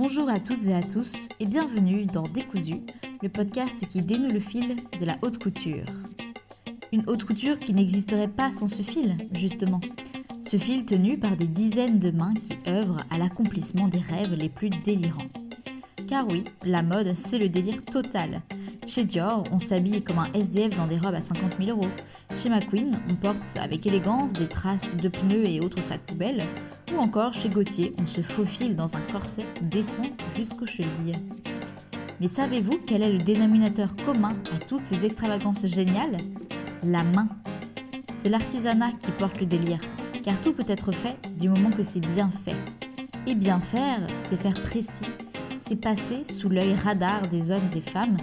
Bonjour à toutes et à tous et bienvenue dans Décousu, le podcast qui dénoue le fil de la haute couture. Une haute couture qui n'existerait pas sans ce fil, justement. Ce fil tenu par des dizaines de mains qui œuvrent à l'accomplissement des rêves les plus délirants. Car oui, la mode, c'est le délire total. Chez Dior, on s'habille comme un SDF dans des robes à 50 000 euros. Chez McQueen, on porte avec élégance des traces de pneus et autres sacs poubelles. Ou encore chez Gauthier, on se faufile dans un corset qui descend jusqu'aux chevilles. Mais savez-vous quel est le dénominateur commun à toutes ces extravagances géniales? La main. C'est l'artisanat qui porte le délire, car tout peut être fait du moment que c'est bien fait. Et bien faire, c'est faire précis, c'est passer sous l'œil radar des hommes et femmes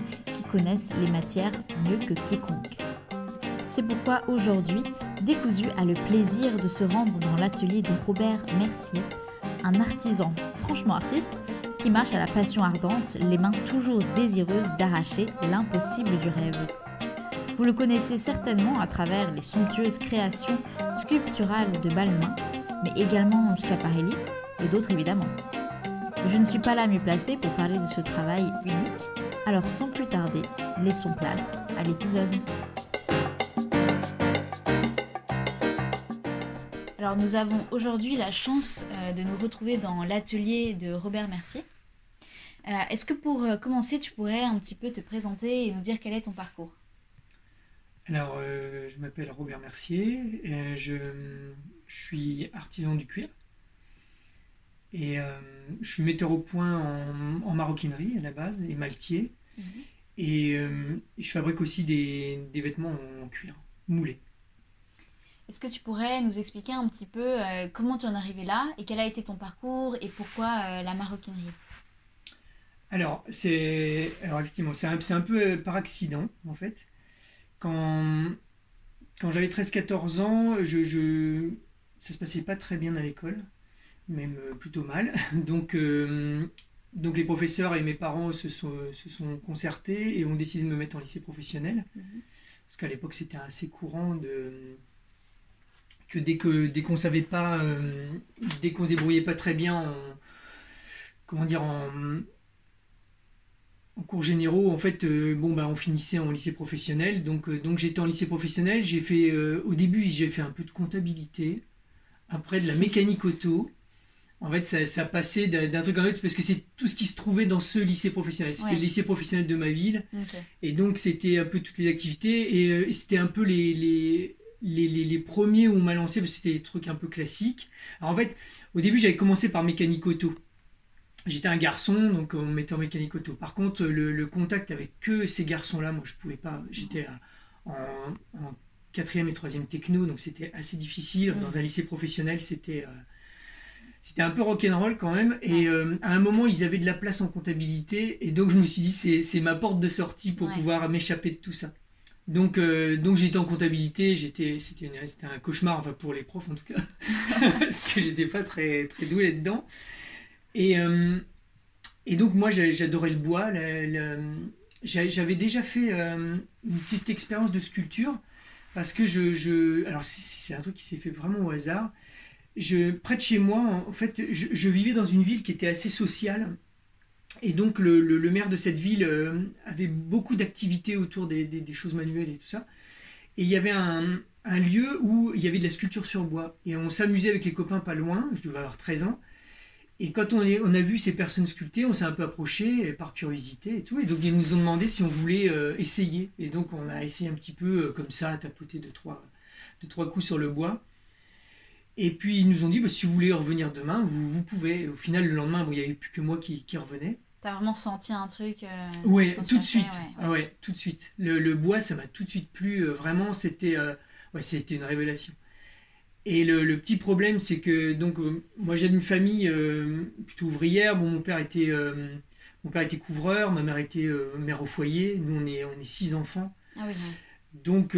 connaissent les matières mieux que quiconque. C'est pourquoi aujourd'hui, Décousu a le plaisir de se rendre dans l'atelier de Robert Mercier, un artisan franchement artiste qui marche à la passion ardente, les mains toujours désireuses d'arracher l'impossible du rêve. Vous le connaissez certainement à travers les somptueuses créations sculpturales de Balmain, mais également Schiaparelli et d'autres évidemment. Je ne suis pas là mieux placée pour parler de ce travail unique, alors sans plus tarder, laissons place à l'épisode. Alors nous avons aujourd'hui la chance euh, de nous retrouver dans l'atelier de Robert Mercier. Euh, Est-ce que pour euh, commencer, tu pourrais un petit peu te présenter et nous dire quel est ton parcours? Alors, je m'appelle Robert Mercier, je suis artisan du cuir. Et euh, je suis metteur au point en, en maroquinerie à la base, et maltier. Mhm. Et, euh, et je fabrique aussi des, des vêtements en cuir, moulés. Est-ce que tu pourrais nous expliquer un petit peu euh, comment tu en es arrivé là et quel a été ton parcours et pourquoi la maroquinerie? Alors, c'est, alors effectivement, c'est un, un peu par accident, en fait. Quand, quand j'avais 13-14 ans, je, je, ça se passait pas très bien à l'école, même euh, plutôt mal. Donc, euh, donc les professeurs et mes parents se sont, se sont concertés et ont décidé de me mettre en lycée professionnel. Mhm. Parce qu'à l'époque, c'était assez courant de que dès que dès qu'on savait pas, euh, dès qu'on se débrouillait pas très bien en comment dire en, en cours généraux, en fait, euh, bon bah on finissait en lycée professionnel. Donc donc j'étais en lycée professionnel. J'ai fait au début j'ai fait un peu de comptabilité, après de la mécanique auto. En fait, ça, ça passait d'un truc à un autre parce que c'est tout ce qui se trouvait dans ce lycée professionnel. C'était Ouais. le lycée professionnel de ma ville. Et donc, c'était un peu toutes les activités. Et euh, c'était un peu les, les, les, les, les premiers où on m'a lancé, parce que c'était des trucs un peu classiques. Alors, en fait, au début, j'avais commencé par mécanique auto. J'étais un garçon, donc on me mettait en mécanique auto. Par contre, le, le contact avec que ces garçons-là, moi, je pouvais pas. J'étais en, en quatrième et troisième techno, donc c'était assez difficile. Mm. Dans un lycée professionnel, c'était... euh, c'était un peu rock'n'roll quand même. Et euh, à un moment, ils avaient de la place en comptabilité. Et donc, je me suis dit, c'est c'est ma porte de sortie pour Ouais. pouvoir m'échapper de tout ça. Donc, euh, donc été en comptabilité. J'étais, c'était, un cauchemar, enfin pour les profs en tout cas, parce que j'étais pas très, très doué là-dedans. Et, euh, et donc, moi, j'adorais le bois. J'avais déjà fait euh, une petite expérience de sculpture parce que je, je alors c'est un truc qui s'est fait vraiment au hasard je, près de chez moi, en fait, je, vivais dans une ville qui était assez sociale. Et donc, le, le- maire de cette ville euh, avait beaucoup d'activités autour des, des- choses manuelles et tout ça. Et il y avait un, un lieu où il y avait de la sculpture sur bois. Et on s'amusait avec les copains pas loin, je devais avoir 13 ans. Et quand on, a vu ces personnes sculpter, on s'est un peu approché par curiosité et tout. Et donc, ils nous ont demandé si on voulait euh, essayer. Et donc, on a essayé un petit peu euh, comme ça, à tapoter deux, trois, deux, trois coups sur le bois. Et puis ils nous ont dit, bah, si vous voulez revenir demain, vous, vous pouvez. Au final, le lendemain, bon, il n'y avait plus que moi qui, qui revenait. T'as vraiment senti un truc euh, Ouais, tout de fait, suite. ouais, Ah ouais, tout de suite. Le, le bois, ça m'a tout de suite plu. euh, vraiment, c'était euh, ouais, c'était une révélation. Et le, le petit problème, c'est que donc euh, moi j'ai une famille plutôt ouvrière. Bon, mon père était mon père était couvreur, ma mère était mère au foyer. Nous, on est on est six enfants. Ah oui. Donc,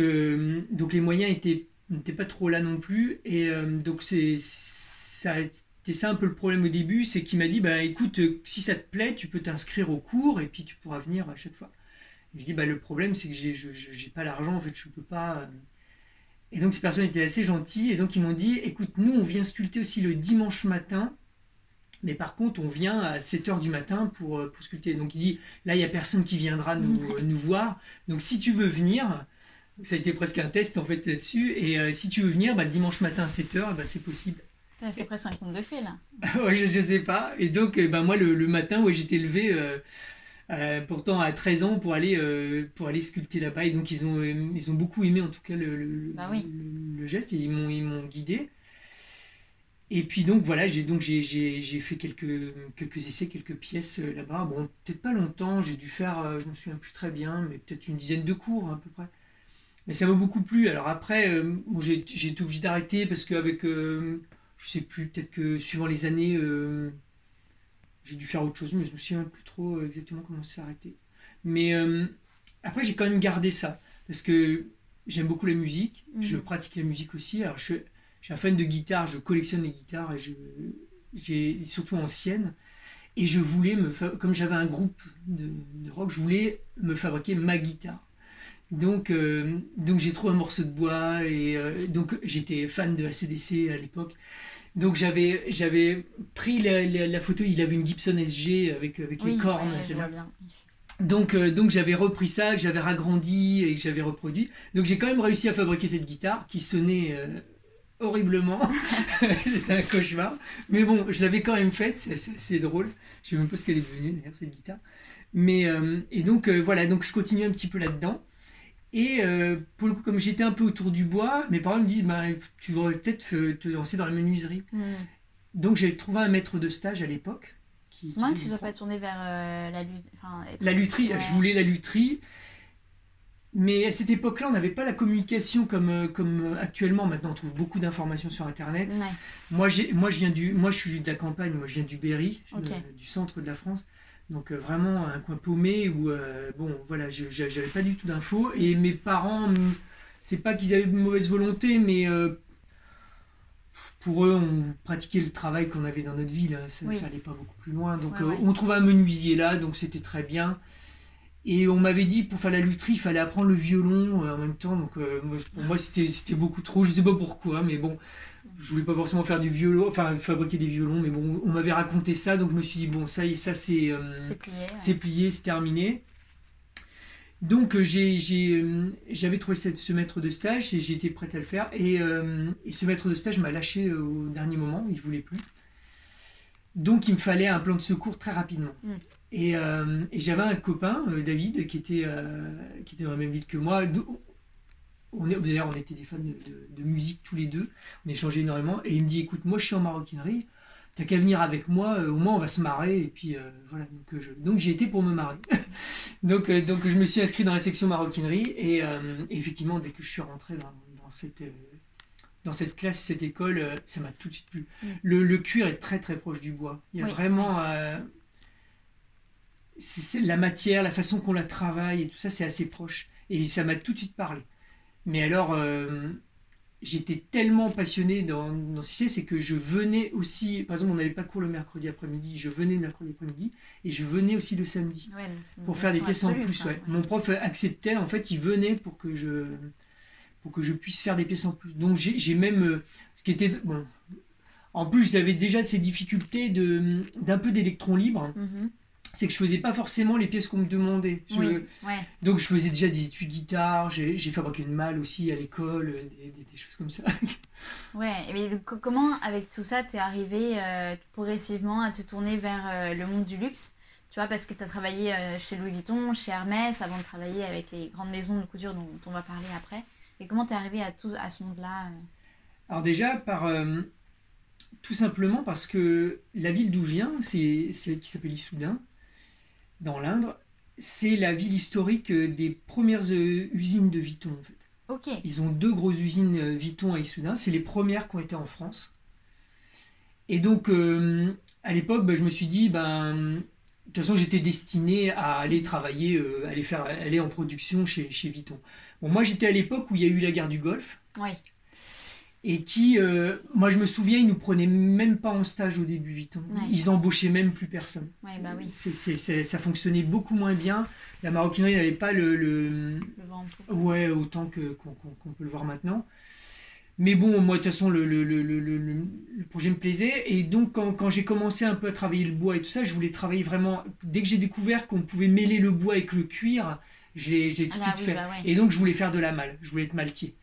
donc les moyens étaient n'étaient pas trop là non plus. Et euh, donc c'est ça a été ça un peu le problème au début, c'est qu'il m'a dit bah écoute, euh, si ça te plaît, tu peux t'inscrire au cours et puis tu pourras venir à chaque fois. Et je dis bah le problème c'est que j'ai je, j'ai pas l'argent en fait, je peux pas. euh. Et donc ces personnes étaient assez gentilles et donc ils m'ont dit écoute, nous on vient sculpter aussi le dimanche matin Mais par contre, on vient à 7 heures du matin pour, pour sculpter. Donc il dit, là, il n'y a personne qui viendra nous, nous voir. Donc si tu veux venir, ça a été presque un test en fait là-dessus. Et si tu veux venir, bah, le dimanche matin à 7 heures, bah, c'est possible. C'est presque un conte de fées là. ouais, je, ne sais pas. Et donc, bah, moi, le, le matin, ouais, j'étais levé euh, pourtant à 13 ans pour aller, euh, pour aller sculpter là-bas. Et donc ils ont, euh, ils ont beaucoup aimé en tout cas le, le, bah le, geste et ils m'ont, guidé. Et puis donc voilà, j'ai, donc j'ai, fait quelques, quelques essais, quelques pièces là-bas. Bon, peut-être pas longtemps, j'ai dû faire, je me souviens plus très bien, mais peut-être une dizaine de cours à peu près. Mais ça m'a beaucoup plu. Alors après, bon, j'ai, été obligé d'arrêter parce qu'avec, je sais plus, peut-être que suivant les années j'ai dû faire autre chose, mais je me souviens plus trop euh, exactement comment ça s'est arrêté. Mais euh, après, j'ai quand même gardé ça, parce que j'aime beaucoup la musique, je mhm. pratique la musique aussi. Alors, je, suis un fan de guitare, je collectionne les guitares, et j'ai surtout anciennes. Et je voulais me comme j'avais un groupe de, rock, je voulais me fabriquer ma guitare. Donc, euh, donc j'ai trouvé un morceau de bois et donc j'étais fan de ACDC à l'époque. Donc j'avais j'avais pris la, photo, il avait une Gibson SG avec, avec les cornes. bien. Donc, euh, donc j'avais repris ça, que j'avais ragrandi et que j'avais reproduit. Donc j'ai quand même réussi à fabriquer cette guitare qui sonnait euh, horriblement. C'était un cauchemar. Mais bon, je l'avais quand même faite, c'est drôle. Je sais même pas ce qu'elle est devenue d'ailleurs, cette guitare. Mais, euh, et donc voilà, donc je continue un petit peu là-dedans. Et euh, pour le coup, comme j'étais un peu autour du bois, mes parents me disent bah, Tu devrais peut-être te lancer dans la menuiserie. Hmm. Donc j'ai trouvé un maître de stage à l'époque. C'est marrant que tu ne sois pas tourné vers euh, la lutherie. La lutherie, je voulais la lutherie. Mais à cette époque-là, on n'avait pas la communication comme, euh, comme actuellement. Maintenant, on trouve beaucoup d'informations sur Internet. Moi, moi, je viens du, moi, je suis de la campagne. Moi, je viens du Berry, du centre de la France. Donc euh, vraiment un coin paumé où, euh, bon, voilà, je n'avais pas du tout d'infos. Et mes parents, c'est pas qu'ils avaient de mauvaise volonté, mais euh, pour eux, on pratiquait le travail qu'on avait dans notre ville. Ça n'allait pas beaucoup plus loin. Donc on trouvait un menuisier là, donc c'était très bien. Et on m'avait dit pour faire la lutherie, il fallait apprendre le violon en même temps. Donc pour moi, c'était beaucoup trop. Je sais pas pourquoi, mais bon, je voulais pas forcément faire du violon, enfin fabriquer des violons, mais bon, on m'avait raconté ça, donc je me suis dit, bon, ça y est, ça c'est euh, c'est plié, c'est terminé. Donc euh, euh, j'avais trouvé ce maître de stage et j'étais prête à le faire. Et, ce maître de stage m'a lâché au dernier moment, il ne voulait plus. Donc il me fallait un plan de secours très rapidement. Mm. Et, et j'avais un copain, David, qui était, qui était dans la même ville que moi d'ailleurs, on était des fans de, musique tous les deux, on échangeait énormément, et il me dit, écoute, moi je suis en maroquinerie, t'as qu'à venir avec moi, euh, au moins on va se marrer, et puis euh, voilà, donc, euh, donc j'ai été pour me marrer. donc, donc je me suis inscrit dans la section maroquinerie, et, effectivement, dès que je suis rentré dans, cette, dans cette classe, cette école, ça m'a tout de suite plu. Mm. Le, cuir est très très proche du bois, il y a vraiment... c'est la matière, la façon qu'on la travaille, et tout ça, c'est assez proche. Et ça m'a tout de suite parlé. Mais alors, euh, j'étais tellement passionné dans, dans ce c'est que je venais aussi, par exemple, on n'avait pas cours le mercredi après-midi, je venais le mercredi après-midi et je venais aussi le samedi pour faire des pièces en plus. Mon prof acceptait, en fait, il venait pour que je, pour que je puisse faire des pièces en plus. Donc j'ai même, euh, ce qui était, bon, en plus j'avais déjà ces difficultés d'un peu d'électron libre. Mm-hmm c'est que je faisais pas forcément les pièces qu'on me demandait. Donc je faisais déjà des études guitare, j'ai fabriqué une malle aussi à l'école, des, choses comme ça. ouais, mais comment avec tout ça t'es arrivé euh, progressivement à te tourner vers euh, le monde du luxe? Tu vois, parce que tu as travaillé euh, chez Louis Vuitton, chez Hermès, avant de travailler avec les grandes maisons de couture dont on va parler après. Et comment t'es arrivé à, tout, à ce monde-là Alors déjà, par... tout simplement parce que la ville d'où je viens, c'est celle qui s'appelle Issoudun dans l'Indre, c'est la ville historique euh, des premières euh, usines de Vuitton en fait. Ils ont deux grosses usines euh, Vuitton à Issoudun, c'est les premières qui ont été en France. Et donc à l'époque, bah, je me suis dit, ben, de toute façon j'étais destiné à aller travailler, aller, faire, aller en production chez, chez Vuitton. Bon, moi j'étais à l'époque où il y a eu la guerre du Golfe. Oui et qui, euh, moi je me souviens, ils nous prenaient même pas en stage au début, Vuitton. Ils embauchaient même plus personne. Ouais, bah oui. ça fonctionnait beaucoup moins bien. La maroquinerie n'avait pas le, le... le vent Ouais, autant que, qu'on, peut le voir maintenant. mais bon, moi, de toute façon, le, le, le, le, projet me plaisait. Et donc, quand, quand j'ai commencé un peu à travailler le bois et tout ça, je voulais travailler vraiment. Dès que j'ai découvert qu'on pouvait mêler le bois avec le cuir, j'ai tout de Ah suite fait. bah ouais. Et donc, je voulais faire de la malle. Je voulais être maltier.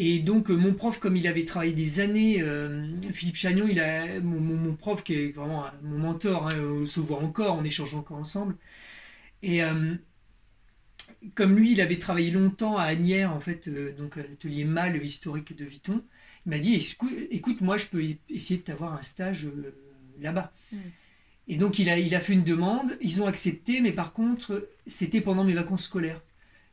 Et donc, euh, mon prof, comme il avait travaillé des années, euh, Philippe Chagnon, il a, mon, mon- mon prof, qui est vraiment euh, mon mentor, hein, on se voit encore, on échange encore ensemble. Et comme lui, il avait travaillé longtemps à Agnières, en fait, euh, donc à l'atelier Malle historique de Viton, il m'a dit écoute, moi, je peux essayer de t'avoir un stage euh, là-bas. Mm. Et donc, il a, il a fait une demande, ils ont accepté, mais par contre, c'était pendant mes vacances scolaires.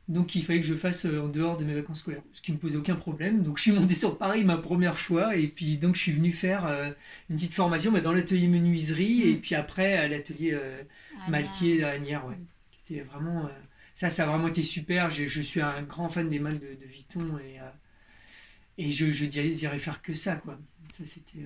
Donc, il fallait que je fasse euh, en dehors de mes vacances scolaires, ce qui ne me posait aucun problème. Donc, je suis monté sur Paris ma première fois, et puis donc, je suis venu faire euh, une petite formation bah, dans l'atelier menuiserie, et puis après, à l'atelier euh, Ah, Maltier à Agnières, ouais. Mm. Qui était vraiment. euh, ça, ça a vraiment été super. Je, je suis un grand fan des malles de, de Vuitton et, et je, je dirais, j'irais faire que ça, quoi. Ça, c'était.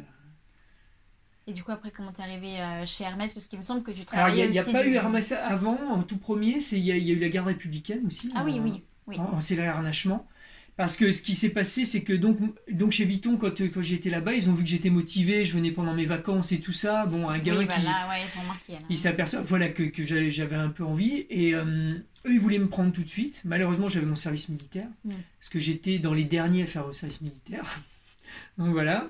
Euh, Et du coup, après, comment t'es arrivé euh, chez Hermès? Parce qu'il me semble que tu Alors, il travaillais n'y a, aussi. pas du- eu Hermès avant, en tout premier, c'est- il y, a- il y a eu la garde républicaine aussi. Ah oui, en- oui. oui. En, en céleri harnachement. Parce que ce qui s'est passé, c'est que donc, donc chez Vuitton, quand, quand j'étais là-bas, ils ont vu que j'étais motivé, je venais pendant mes vacances et tout ça. Bon, un gamin oui, bah qui. là, ouais, ils sont marqués. Là. s'aperçoivent voilà, que, que j'avais j'avais un peu envie. Et euh, eux, ils voulaient me prendre tout de suite. Malheureusement, j'avais mon service militaire. Mm. Parce que j'étais dans les derniers à faire le service militaire. Donc voilà.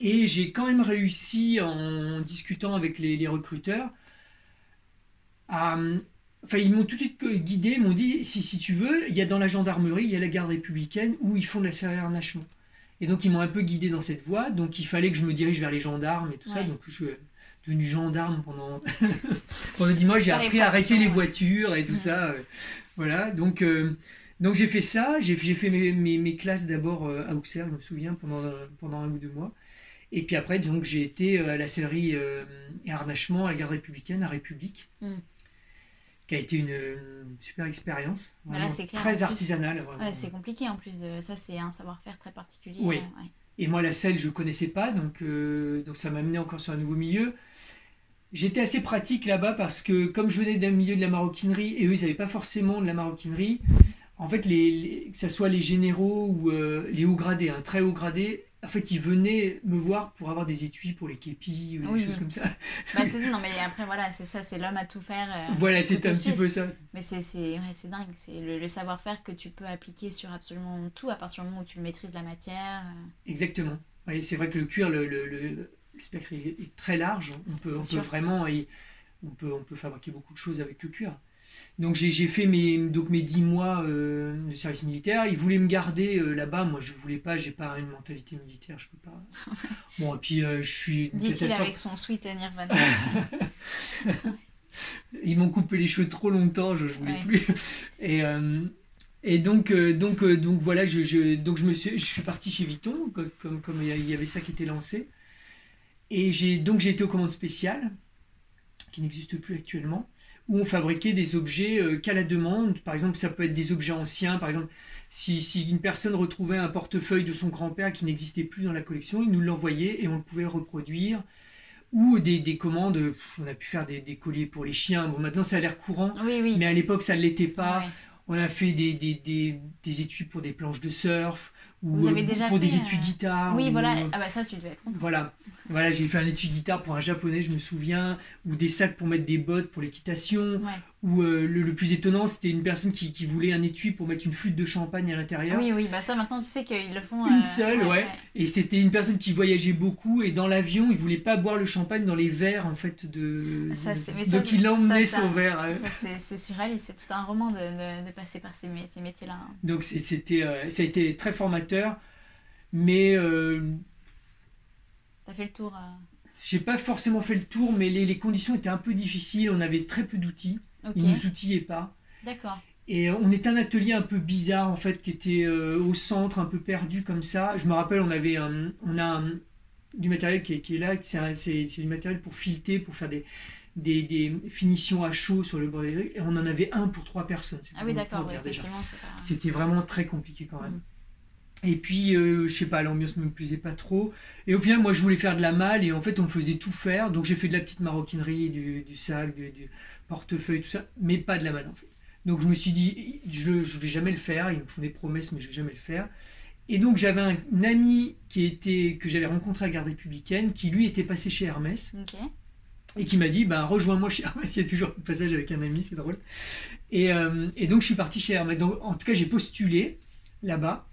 Et j'ai quand même réussi, en discutant avec les, les recruteurs, à... Enfin, ils m'ont tout de suite guidé, ils m'ont dit, si, si tu veux, il y a dans la gendarmerie, il y a la garde républicaine où ils font de la céréale harnachement. Et donc, ils m'ont un peu guidé dans cette voie. Donc, il fallait que je me dirige vers les gendarmes et tout ça. Donc, je suis devenu gendarme pendant, pendant 10 mois. J'ai appris à arrêter les voitures et tout Ouais. ça. Voilà. Donc, euh, donc j'ai fait ça. J'ai j'ai fait mes, mes, mes classes d'abord euh, à Auxerre, je me souviens, pendant, pendant un ou deux mois. Et puis après, disons que j'ai été euh, à la sellerie euh, et harnachement à la garde républicaine, à République, Mm. qui a été une, une super expérience. Voilà, Très artisanale. Ouais, c'est compliqué en plus de ça, c'est un savoir-faire très particulier. Oui. euh, ouais. Et moi, la selle, je ne connaissais pas, donc, euh, donc ça m'a amené encore sur un nouveau milieu. J'étais assez pratique là-bas parce que comme je venais d'un milieu de la maroquinerie et eux, ils n'avaient pas forcément de la maroquinerie, en fait, les, les- que ce soit les généraux ou euh, les hauts gradés, un très haut gradé, en fait, ils venaient me voir pour avoir des étuis pour les képis ou des choses comme ça. Bah, c'est- non, mais après, voilà, c'est ça, c'est l'homme à tout faire. euh, voilà, c'est un petit peu ça. Mais c'est c'est- ouais, c'est dingue, c'est le, le savoir-faire que tu peux appliquer sur absolument tout à partir du moment où tu maîtrises la matière. euh. Exactement. Ouais, c'est vrai que le cuir, le, le, le- le spectre est, est très large. On C'est- peut, on peut sûr, ça. vraiment, y- on peut, on peut fabriquer beaucoup de choses avec le cuir. Donc j'ai fait mes, donc mes 10 mois euh, de service militaire. Ils voulaient me garder euh, là-bas. Moi, je voulais pas. J'ai pas une mentalité militaire. Je peux pas. Bon, et puis euh, je suis. Dit-il avec son sweat Nirvana. Ils m'ont coupé les cheveux trop longtemps, je ne voulais Ouais. plus. Et, et donc, donc, donc voilà, je, je- donc je, me suis, je suis parti chez Vuitton, co- comme, comme il y avait ça qui était lancé. Et j'ai donc j'ai été aux commandes spéciales, qui n'existent plus actuellement, où on fabriquait des objets euh, qu'à la demande. Par exemple, ça peut être des objets anciens. Par exemple, si, si une personne retrouvait un portefeuille de son grand-père qui n'existait plus dans la collection, il nous l'envoyait et on le pouvait reproduire. Ou des, des commandes, pff, on a pu faire des, des colliers pour les chiens. Bon, maintenant ça a l'air courant, Oui, oui. mais à l'époque ça ne l'était pas. Ouais. On a fait des, des, des, des étuis pour des planches de surf, ou Vous avez euh, déjà pour des fait, étuis euh, guitare. Oui, ou- voilà. Ah bah ça, tu devais être content. voilà, voilà j'ai fait un étui guitare pour un japonais, je me souviens, ou des sacs pour mettre des bottes pour l'équitation, Ouais. Ou euh, le, le plus étonnant, c'était une personne qui, qui voulait un étui pour mettre une flûte de champagne à l'intérieur. Oui, oui, bah ça maintenant tu sais qu'ils le font. Une euh, seule, ouais. Et c'était une personne qui voyageait beaucoup et dans l'avion, il voulait pas boire le champagne dans les verres en fait de. Ça, c'est- mais ça, Donc il ça, emmenait ça- son verre. euh. Ça, c'est surréaliste, c'est tout un roman de, de, de passer par ces, ces métiers-là. hein. Donc c'était, euh, ça a été très formateur, mais euh, T'as fait le tour. j'ai pas forcément fait le tour, mais les, les conditions étaient un peu difficiles. On avait très peu d'outils, Ok, ils nous outillaient pas. d'accord. Et on était un atelier un peu bizarre en fait, qui était euh, au centre, un peu perdu comme ça. Je me rappelle, on avait, un- on a un- du matériel qui est, qui est là, c'est, du matériel pour fileter, pour faire des, des, des finitions à chaud sur le bord des et on en avait un pour trois personnes. Ah oui, d'accord, ouais, effectivement, pas. C'était vraiment très compliqué quand même. Mm. Et puis, euh, je sais pas, l'ambiance me plaisait pas trop. Et au final, moi, je voulais faire de la malle et en fait, on me faisait tout faire. Donc, j'ai fait de la petite maroquinerie, du, du sac, du, du portefeuille, tout ça, mais pas de la malle en fait. Donc, je me suis dit, je, je vais jamais le faire. Ils me font des promesses, mais je vais jamais le faire. Et donc j'avais un, ami qui était, que j'avais rencontré à la garde républicaine, qui lui était passé chez Hermès. Et qui m'a dit, ben, rejoins-moi chez Hermès. Il y a toujours un passage avec un ami, c'est drôle. Et, euh, et, donc je suis parti chez Hermès. Donc, en tout cas, j'ai postulé là-bas.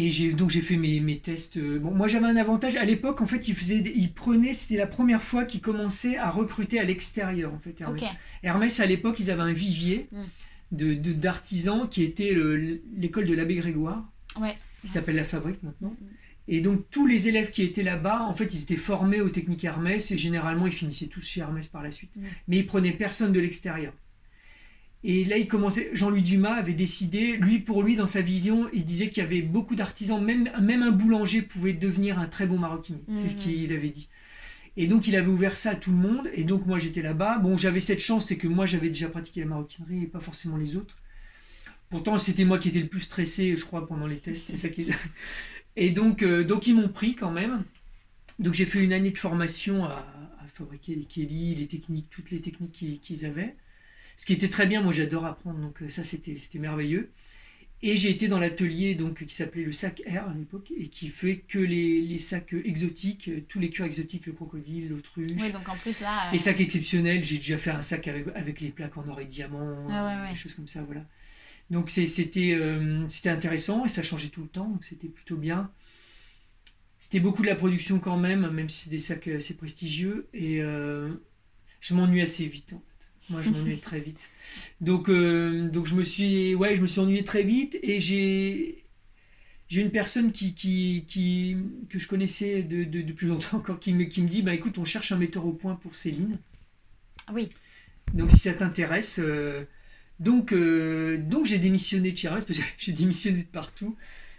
Et j'ai donc j'ai fait mes, mes tests. Euh, bon, moi j'avais un avantage à l'époque. En fait, ils faisaient, ils prenaient. C'était la première fois qu'ils commençaient à recruter à l'extérieur. En fait, Hermès. Hermès à l'époque, ils avaient un vivier mm. de d'artisans qui était l'école de l'abbé Grégoire. Ouais. Qui s'appelle la Fabrique maintenant. Mm. Et donc tous les élèves qui étaient là-bas, en fait, ils étaient formés aux techniques Hermès et généralement ils finissaient tous chez Hermès par la suite. Mm. Mais ils prenaient personne de l'extérieur. Et là, il commençait. Jean-Louis Dumas avait décidé, lui pour lui, dans sa vision, il disait qu'il y avait beaucoup d'artisans, même, même un boulanger pouvait devenir un très bon maroquinier. C'est ce mmh. qu'il avait dit. Et donc, il avait ouvert ça à tout le monde. Et donc, moi, j'étais là-bas. Bon, j'avais cette chance, c'est que moi, j'avais déjà pratiqué la maroquinerie et pas forcément les autres. Pourtant, c'était moi qui étais le plus stressé, je crois, pendant les tests. C'est ça qui... Et donc, euh, donc ils m'ont pris quand même. Donc, j'ai fait une année de formation à, fabriquer les Kelly, les techniques, toutes les techniques qu'ils avaient. Ce qui était très bien, moi j'adore apprendre, donc euh, ça c'était merveilleux. Et j'ai été dans l'atelier donc qui s'appelait le sac R à l'époque et qui fait que les, les, sacs exotiques, euh, tous les cuirs exotiques, le crocodile, l'autruche. Oui, donc en plus là. Les sacs exceptionnels, j'ai déjà fait un sac avec, avec les plaques en or et diamant, ah des choses comme ça, voilà. Donc c'était euh, c'était intéressant et ça changeait tout le temps, donc c'était plutôt bien. C'était beaucoup de la production quand même, même si c'est des sacs assez prestigieux et je m'ennuie assez vite. Hein. Moi, je m'ennuyais très vite. Donc, euh, donc je me suis, ouais, je me suis ennuyé très vite et j'ai, j'ai une personne qui, qui, qui, que je connaissais de, de, depuis longtemps encore qui me, qui me dit, bah écoute, on cherche un metteur au point pour Céline. Oui. Donc si ça t'intéresse, euh, donc, euh, donc j'ai démissionné de chez Hermès parce que j'ai démissionné de partout.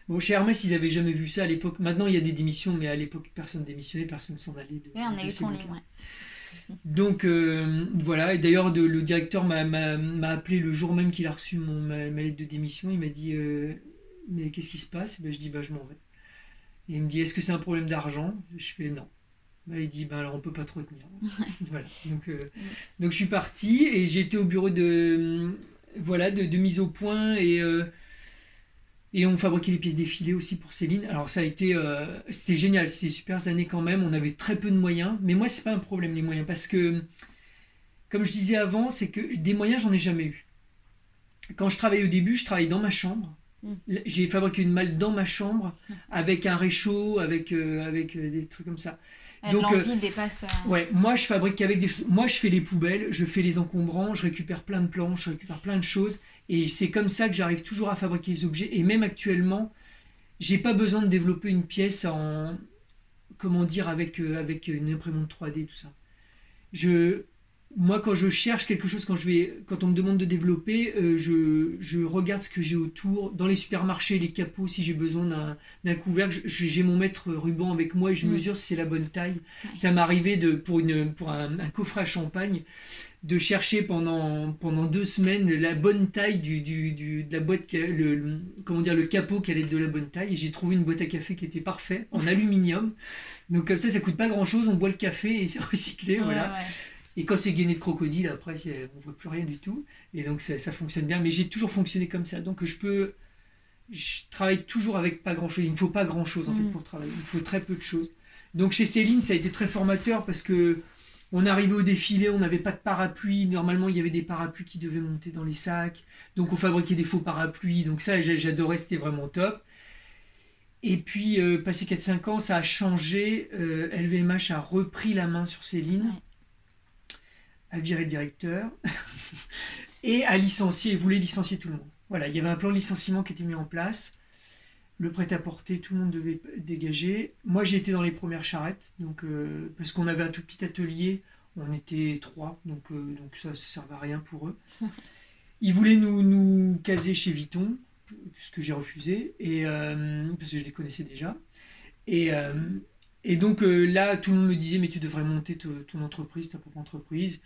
Bon, chez Hermès, ils n'avaient jamais vu ça à l'époque. Maintenant, il y a des démissions, mais à l'époque, personne démissionnait, personne s'en allait. De, oui, on est libre, ouais. Donc euh, voilà, et d'ailleurs le directeur m'a appelé le jour même qu'il a reçu mon, ma, lettre de démission, il m'a dit euh, mais qu'est-ce qui se passe? Ben, Je dis bah je m'en vais. Et il me dit est-ce que c'est un problème d'argent? Je fais non. Ben, il dit bah alors on peut pas trop tenir. voilà. Donc, euh, donc je suis parti et été au bureau de voilà de, de mise au point et et on fabriquait les pièces défilées aussi pour Céline. Alors ça a été, euh, c'était génial, c'était super années quand même. On avait très peu de moyens, mais moi c'est pas un problème les moyens parce que, comme je disais avant, c'est que des moyens j'en ai jamais eu. Quand je travaillais au début, je travaillais dans ma chambre. Mm. J'ai fabriqué une malle dans ma chambre avec un réchaud, avec euh, avec euh, des trucs comme ça. Donc, l'envie dépasse. Ouais, moi je fabrique avec des choses. Moi je fais les poubelles, je fais les encombrants, je récupère plein de planches, je récupère plein de choses et c'est comme ça que j'arrive toujours à fabriquer les objets. Et même actuellement, j'ai pas besoin de développer une pièce en, comment dire, avec, euh, avec une imprimante 3D, tout ça. Je, moi, quand je cherche quelque chose, quand, je vais, quand on me demande de développer, euh, je, je, regarde ce que j'ai autour. Dans les supermarchés, les capots, si j'ai besoin d'un couvercle, j'ai mon mètre ruban avec moi et je mm. mesure si c'est la bonne taille. Ça m'est arrivé de, pour, une, pour un, un, coffret à champagne de chercher pendant, pendant deux semaines la bonne taille du, du, du de la boîte, le, comment dire, le capot qui allait être de la bonne taille. Et j'ai trouvé une boîte à café qui était parfaite, en aluminium. Donc comme ça, ça coûte pas grand-chose. On boit le café et c'est recyclé. voilà. Et quand c'est gainé de crocodile, après, on voit plus rien du tout. Et donc, ça, ça fonctionne bien. Mais j'ai toujours fonctionné comme ça. Donc, je peux. Je travaille toujours avec pas grand chose. Il ne faut pas grand chose, en fait, mm. pour travailler. Il faut très peu de choses. Donc, chez Céline, ça a été très formateur parce que. On arrivait au défilé, on n'avait pas de parapluie. Normalement, il y avait des parapluies qui devaient monter dans les sacs. Donc, on fabriquait des faux parapluies. Donc, ça, j'adorais, c'était vraiment top. Et puis, euh, passé 4-5 ans, ça a changé. LVMH euh, a repris la main sur Céline à virer le directeur et à licencier, voulait licencier tout le monde. Voilà, il y avait un plan de licenciement qui était mis en place. Le prêt-à-porter, tout le monde devait dégager. Moi, été dans les premières charrettes, donc, euh, parce qu'on avait un tout petit atelier, on était trois, donc, euh, donc ça ne servait à rien pour eux. Ils voulaient nous, nous caser chez Vuitton, ce que j'ai refusé, et, euh, parce que je les connaissais déjà. Et, et donc là, tout le monde me disait, mais tu devrais monter ton entreprise, ta propre entreprise.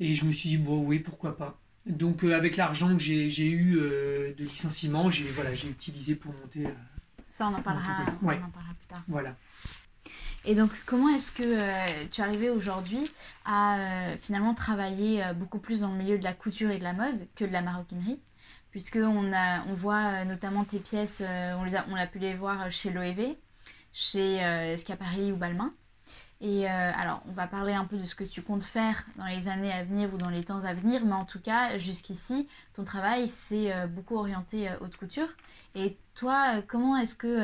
Et je me suis dit, bon, oui, pourquoi pas. Donc, euh, avec l'argent que j'ai eu euh, de licenciement, j'ai voilà, utilisé pour monter. Euh, Ça, on en parlera, on en parlera plus tard. Voilà. Et donc, comment est-ce que tu es arrivé aujourd'hui à finalement travailler beaucoup plus dans le milieu de la couture et de la mode que de la maroquinerie? Puisque on, a, on voit notamment tes pièces, on, les a, on a pu les voir chez l'OEV, chez Schiaparelli ou Balmain. Et euh, alors, on va parler un peu de ce que tu comptes faire dans les années à venir ou dans les temps à venir, mais en tout cas, jusqu'ici, ton travail s'est euh, beaucoup orienté euh, haute couture. Et toi, comment est-ce que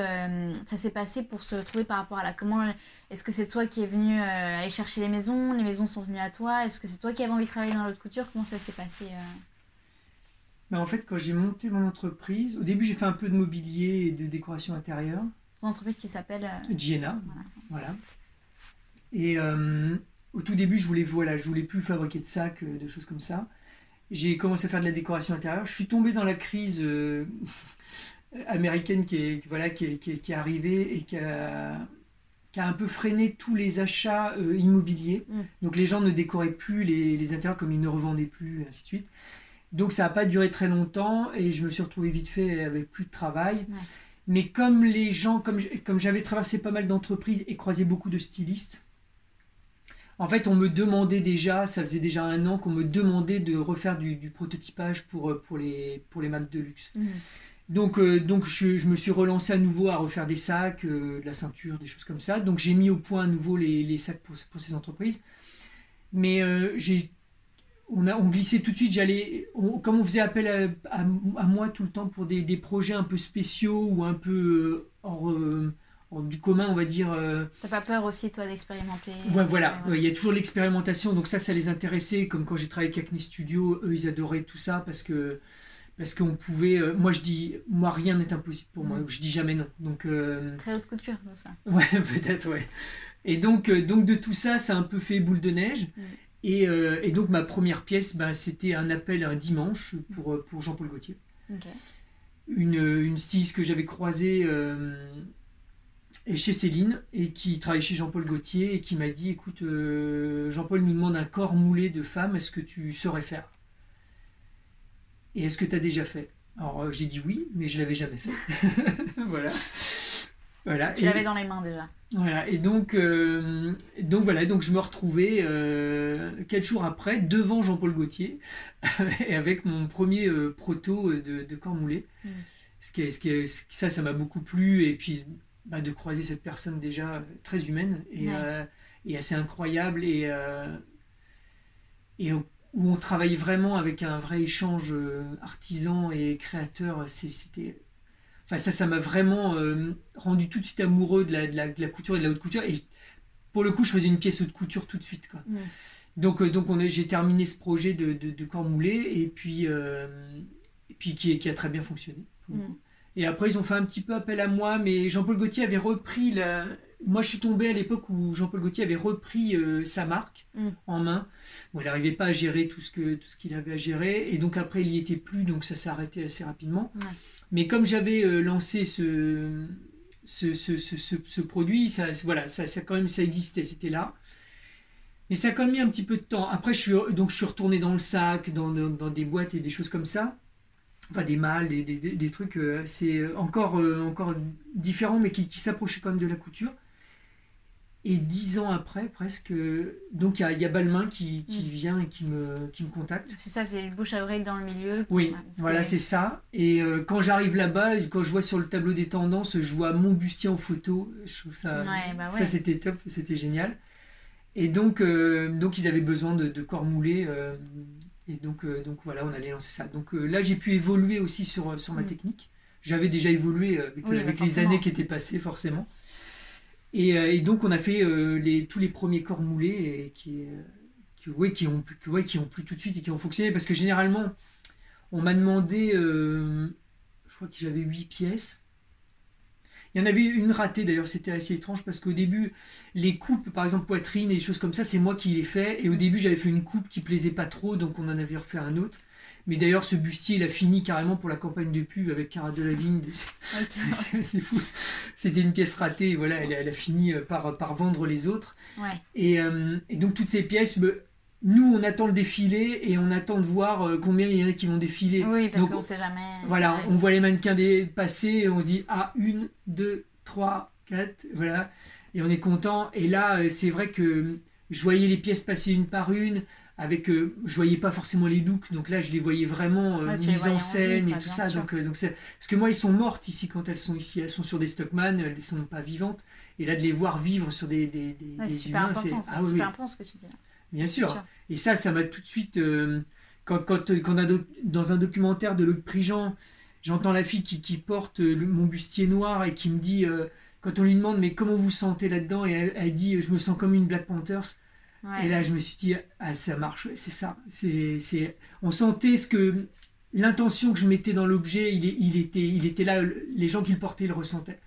ça s'est passé pour se retrouver par rapport à la... Comment est-ce que c'est toi qui es venu aller chercher les maisons Les maisons sont venues à toi Est-ce que c'est toi qui avais envie de travailler dans l'haute couture Comment ça s'est passé ben, En fait, quand j'ai monté mon entreprise, au début, j'ai fait un peu de mobilier et de décoration intérieure. Ton entreprise qui s'appelle Giena. voilà. Et euh, au tout début, je voulais, voilà, je voulais plus fabriquer de sacs, euh, de choses comme ça. J'ai commencé à faire de la décoration intérieure. Je suis tombé dans la crise euh, américaine qui est, voilà, qui est, qui, qui est, arrivée et qui a, qui a, un peu freiné tous les achats immobiliers. Mm. Donc les gens ne décoraient plus les, les, intérieurs comme ils ne revendaient plus, et ainsi de suite. Donc ça n'a pas duré très longtemps et je me suis retrouvé vite fait avec plus de travail. Mais comme les gens, comme, comme j'avais traversé pas mal d'entreprises et croisé beaucoup de stylistes, en fait, on me demandait déjà, ça faisait déjà un an qu'on me demandait de refaire du, prototypage pour, euh, pour, les, pour les de luxe. Mhm. Donc, euh, donc je, me suis relancé à nouveau à refaire des sacs, euh, de la ceinture, des choses comme ça. Donc j'ai mis au point à nouveau les, sacs pour, pour, ces entreprises. Mais j'ai, on, a, on glissait tout de suite, j'allais, comme on faisait appel à, moi tout le temps pour des, des, projets un peu spéciaux ou un peu hors du commun, on va dire. Euh, T'as pas peur aussi, toi, d'expérimenter ouais, Voilà, il y a toujours l'expérimentation, donc ça, ça les intéressait. Comme quand j'ai travaillé avec Acne Studio, eux, ils adoraient tout ça parce que parce qu'on pouvait. Euh, moi, je dis, moi, rien n'est impossible pour moi. Mm. Je dis jamais non. Donc. Euh, Très haute couture, dans ça. Ouais, peut-être, ouais. Et donc, donc de tout ça, ça a un peu fait boule de neige. Mm. Et, et, donc ma première pièce, ben, c'était un appel un dimanche pour, pour Jean-Paul Gaultier. Une, une styliste que j'avais croisée et chez Céline et qui travaille chez Jean-Paul Gaultier et qui m'a dit écoute euh, Jean-Paul nous demande un corps moulé de femme est-ce que tu saurais faire? Et est-ce que tu as déjà fait? Alors euh, j'ai dit oui mais je l'avais jamais fait. Voilà. Voilà. Tu l'avais dans les mains déjà. voilà. Et donc euh, donc voilà. Donc je me retrouvais quelques jours après devant Jean-Paul Gaultier et avec mon premier proto de, corps moulé. Mm. ce qui, ce qui ça ça m'a beaucoup plu. Et puis bah, de croiser cette personne déjà euh, très humaine et, euh, et assez incroyable et, euh, et où on travaille vraiment avec un vrai échange artisan et créateur. C'était, enfin ça, ça m'a vraiment rendu tout de suite amoureux de la, de, la, de la, couture et de la haute couture. Et pour le coup, je faisais une pièce haute couture tout de suite. Quoi. Donc, donc on j'ai terminé ce projet de, de, corps moulé et puis, et puis qui, qui, a très bien fonctionné. Et après, ils ont fait un petit peu appel à moi, mais Jean-Paul Gaultier avait repris la. Moi, je suis tombé à l'époque où Jean-Paul Gaultier avait repris euh, sa marque mm. en main. Bon, il n'arrivait pas à gérer tout ce que tout ce qu'il avait à gérer, et donc après, il n'y était plus, donc ça s'est arrêté assez rapidement. Mais comme j'avais euh, lancé ce ce, ce, ce, ce, produit, ça, voilà, ça, ça, quand même, ça existait, c'était là. Mais ça a quand même mis un petit peu de temps. Après, je suis, donc, je suis retourné dans le sac, dans, dans, dans des boîtes et des choses comme ça enfin des mâles, des, des, des trucs, euh, c'est encore, euh, encore différent, mais qui, qui s'approchaient quand même de la couture. Et dix ans après, presque, donc il y a, y a, Balmain qui, qui mm. vient et qui me, qui me contacte. C'est ça, c'est le bouche à oreille dans le milieu. Oui, voilà, c'est ça. Et euh, quand j'arrive là-bas, quand je vois sur le tableau des tendances, je vois mon bustier en photo. Je trouve ça, bah ça c'était top, c'était génial. Et donc, donc ils avaient besoin de, de corps moulés et donc, euh, donc voilà, on allait lancer ça. Donc euh, là, j'ai pu évoluer aussi sur, euh, sur ma mm. technique. J'avais déjà évolué avec, avec les années qui étaient passées, forcément. Et, et donc, on a fait les, tous les premiers corps moulés et qui, qui, ouais, qui, ont, ouais, qui ont plu tout de suite et qui ont fonctionné. Parce que généralement, on m'a demandé, je crois que j'avais 8 pièces. Il y en avait une ratée d'ailleurs, c'était assez étrange parce qu'au début, les coupes, par exemple poitrine et des choses comme ça, c'est moi qui les fais. Et au début, j'avais fait une coupe qui plaisait pas trop, donc on en avait refait un autre. Mais d'ailleurs, ce bustier, il a fini carrément pour la campagne de pub avec Cara Delevingne. C'est fou. C'était une pièce ratée, voilà, elle, a fini euh, par, par vendre les autres. Et, euh, et, donc, toutes ces pièces, nous, on attend le défilé et on attend de voir euh, combien il y en a qui vont défiler. Oui, parce qu'on ne sait jamais. Voilà, on voit les mannequins passer et on se dit ah, une, deux, trois, quatre, voilà. Et on est content. Et là, euh, c'est vrai que je voyais les pièces passer une par une avec euh, je voyais pas forcément les looks donc là je les voyais vraiment euh, les mises en en scène vie, et tout bien ça sûr. donc euh, donc c'est parce que moi ils sont mortes ici quand elles sont ici elles sont sur des stockman elles sont pas vivantes et là de les voir vivre sur des des, super humains c'est ah super oui, important ce que tu dis. là. Bien sûr. et ça ça m'a tout de suite euh, quand quand, euh, quand dans un documentaire de Luc Prigent j'entends la fille qui, qui porte euh, le- mon bustier noir et qui me dit euh, quand on lui demande mais comment vous sentez là-dedans? Et elle, elle dit je me sens comme une Black Panthers Ouais. et là, je me suis dit, ah, ça marche, c'est ça. C'est. On sentait ce que l'intention que je mettais dans l'objet, il, il, était, il était là. Les gens qui le portaient le ressentaient.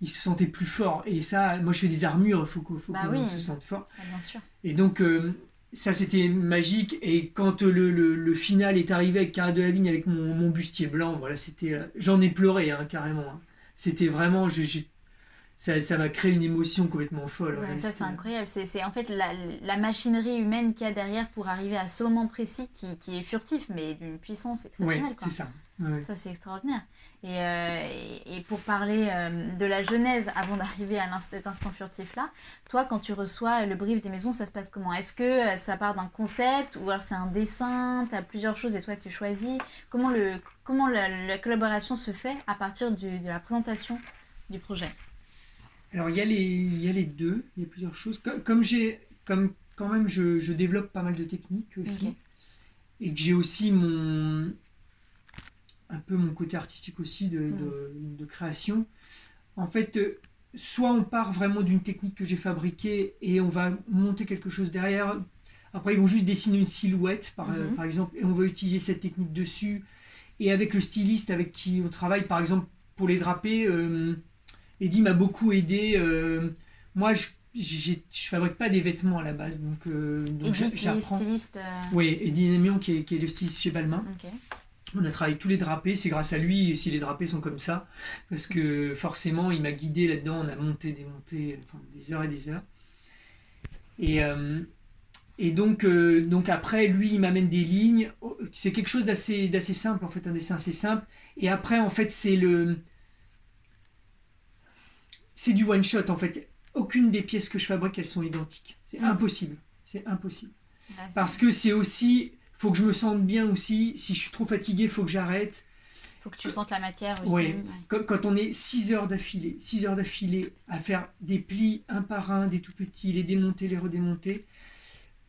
Ils se sentaient plus forts. Et ça, moi, je fais des armures, il faut, qu'on- Bah qu'on oui. se sente fort. Ouais, bien sûr. Et donc, euh, ça, c'était magique. Et quand euh, le, le- le final est arrivé avec Cara Delevingne, avec mon, mon bustier blanc, voilà, c'était, euh, j'en ai pleuré, hein, carrément. hein. C'était vraiment, je- j'ai- ça, ça m'a créé une émotion complètement folle. Ouais, ouais. ça, c'est C'est- incroyable. C'est c'est en fait la, la machinerie humaine qu'il y a derrière pour arriver à ce moment précis qui, qui est furtif, mais d'une puissance exceptionnelle. c'est ça. Ça, c'est extraordinaire. Et, euh, et, et pour parler euh, de la genèse, avant d'arriver à cet instant furtif-là, toi, quand tu reçois le brief des maisons, ça se passe comment? Est-ce que euh, ça part d'un concept ou alors c'est un dessin? Tu as plusieurs choses et toi, tu choisis. Comment, le, comment la, la collaboration se fait à partir du- de la présentation du projet? Alors il y, a les, il y a les deux, il y a plusieurs choses. Co- Comme, j'ai, comme quand même je, je développe pas mal de techniques aussi, et que j'ai aussi mon un peu mon côté artistique aussi de, Mm. de- de création, en fait, euh, soit on part vraiment d'une technique que j'ai fabriquée et on va monter quelque chose derrière. Après, ils vont juste dessiner une silhouette, par, euh, Mhm. par exemple, et on va utiliser cette technique dessus. Et avec le styliste avec qui on travaille, par exemple, pour les draper, euh, Eddie m'a beaucoup aidé. euh, moi, je je fabrique pas des vêtements à la base, donc, euh, donc Eddie qui est styliste. Oui, Eddie Namion qui est, qui est le styliste chez Balmain. On a travaillé tous les drapés, c'est grâce à lui si les drapés sont comme ça, parce que forcément il m'a guidé là-dedans, on a monté, démonté enfin, des heures et des heures. Et, euh, et donc, euh, donc après, lui il m'amène des lignes, c'est quelque chose d'assez, d'assez simple en fait, un dessin assez simple. Et après en fait c'est le... C'est du one shot en fait. Aucune des pièces que je fabrique elles sont identiques. C'est Mm. impossible. C'est impossible. C'est- Parce que c'est aussi, faut que je me sente bien aussi. Si je suis trop fatigué, faut que j'arrête. faut que tu sentes la matière aussi. Ouais. ouais. Quand, on est 6 heures d'affilée, 6 heures d'affilée à faire des plis un par un, des tout petits, les démonter, les redémonter,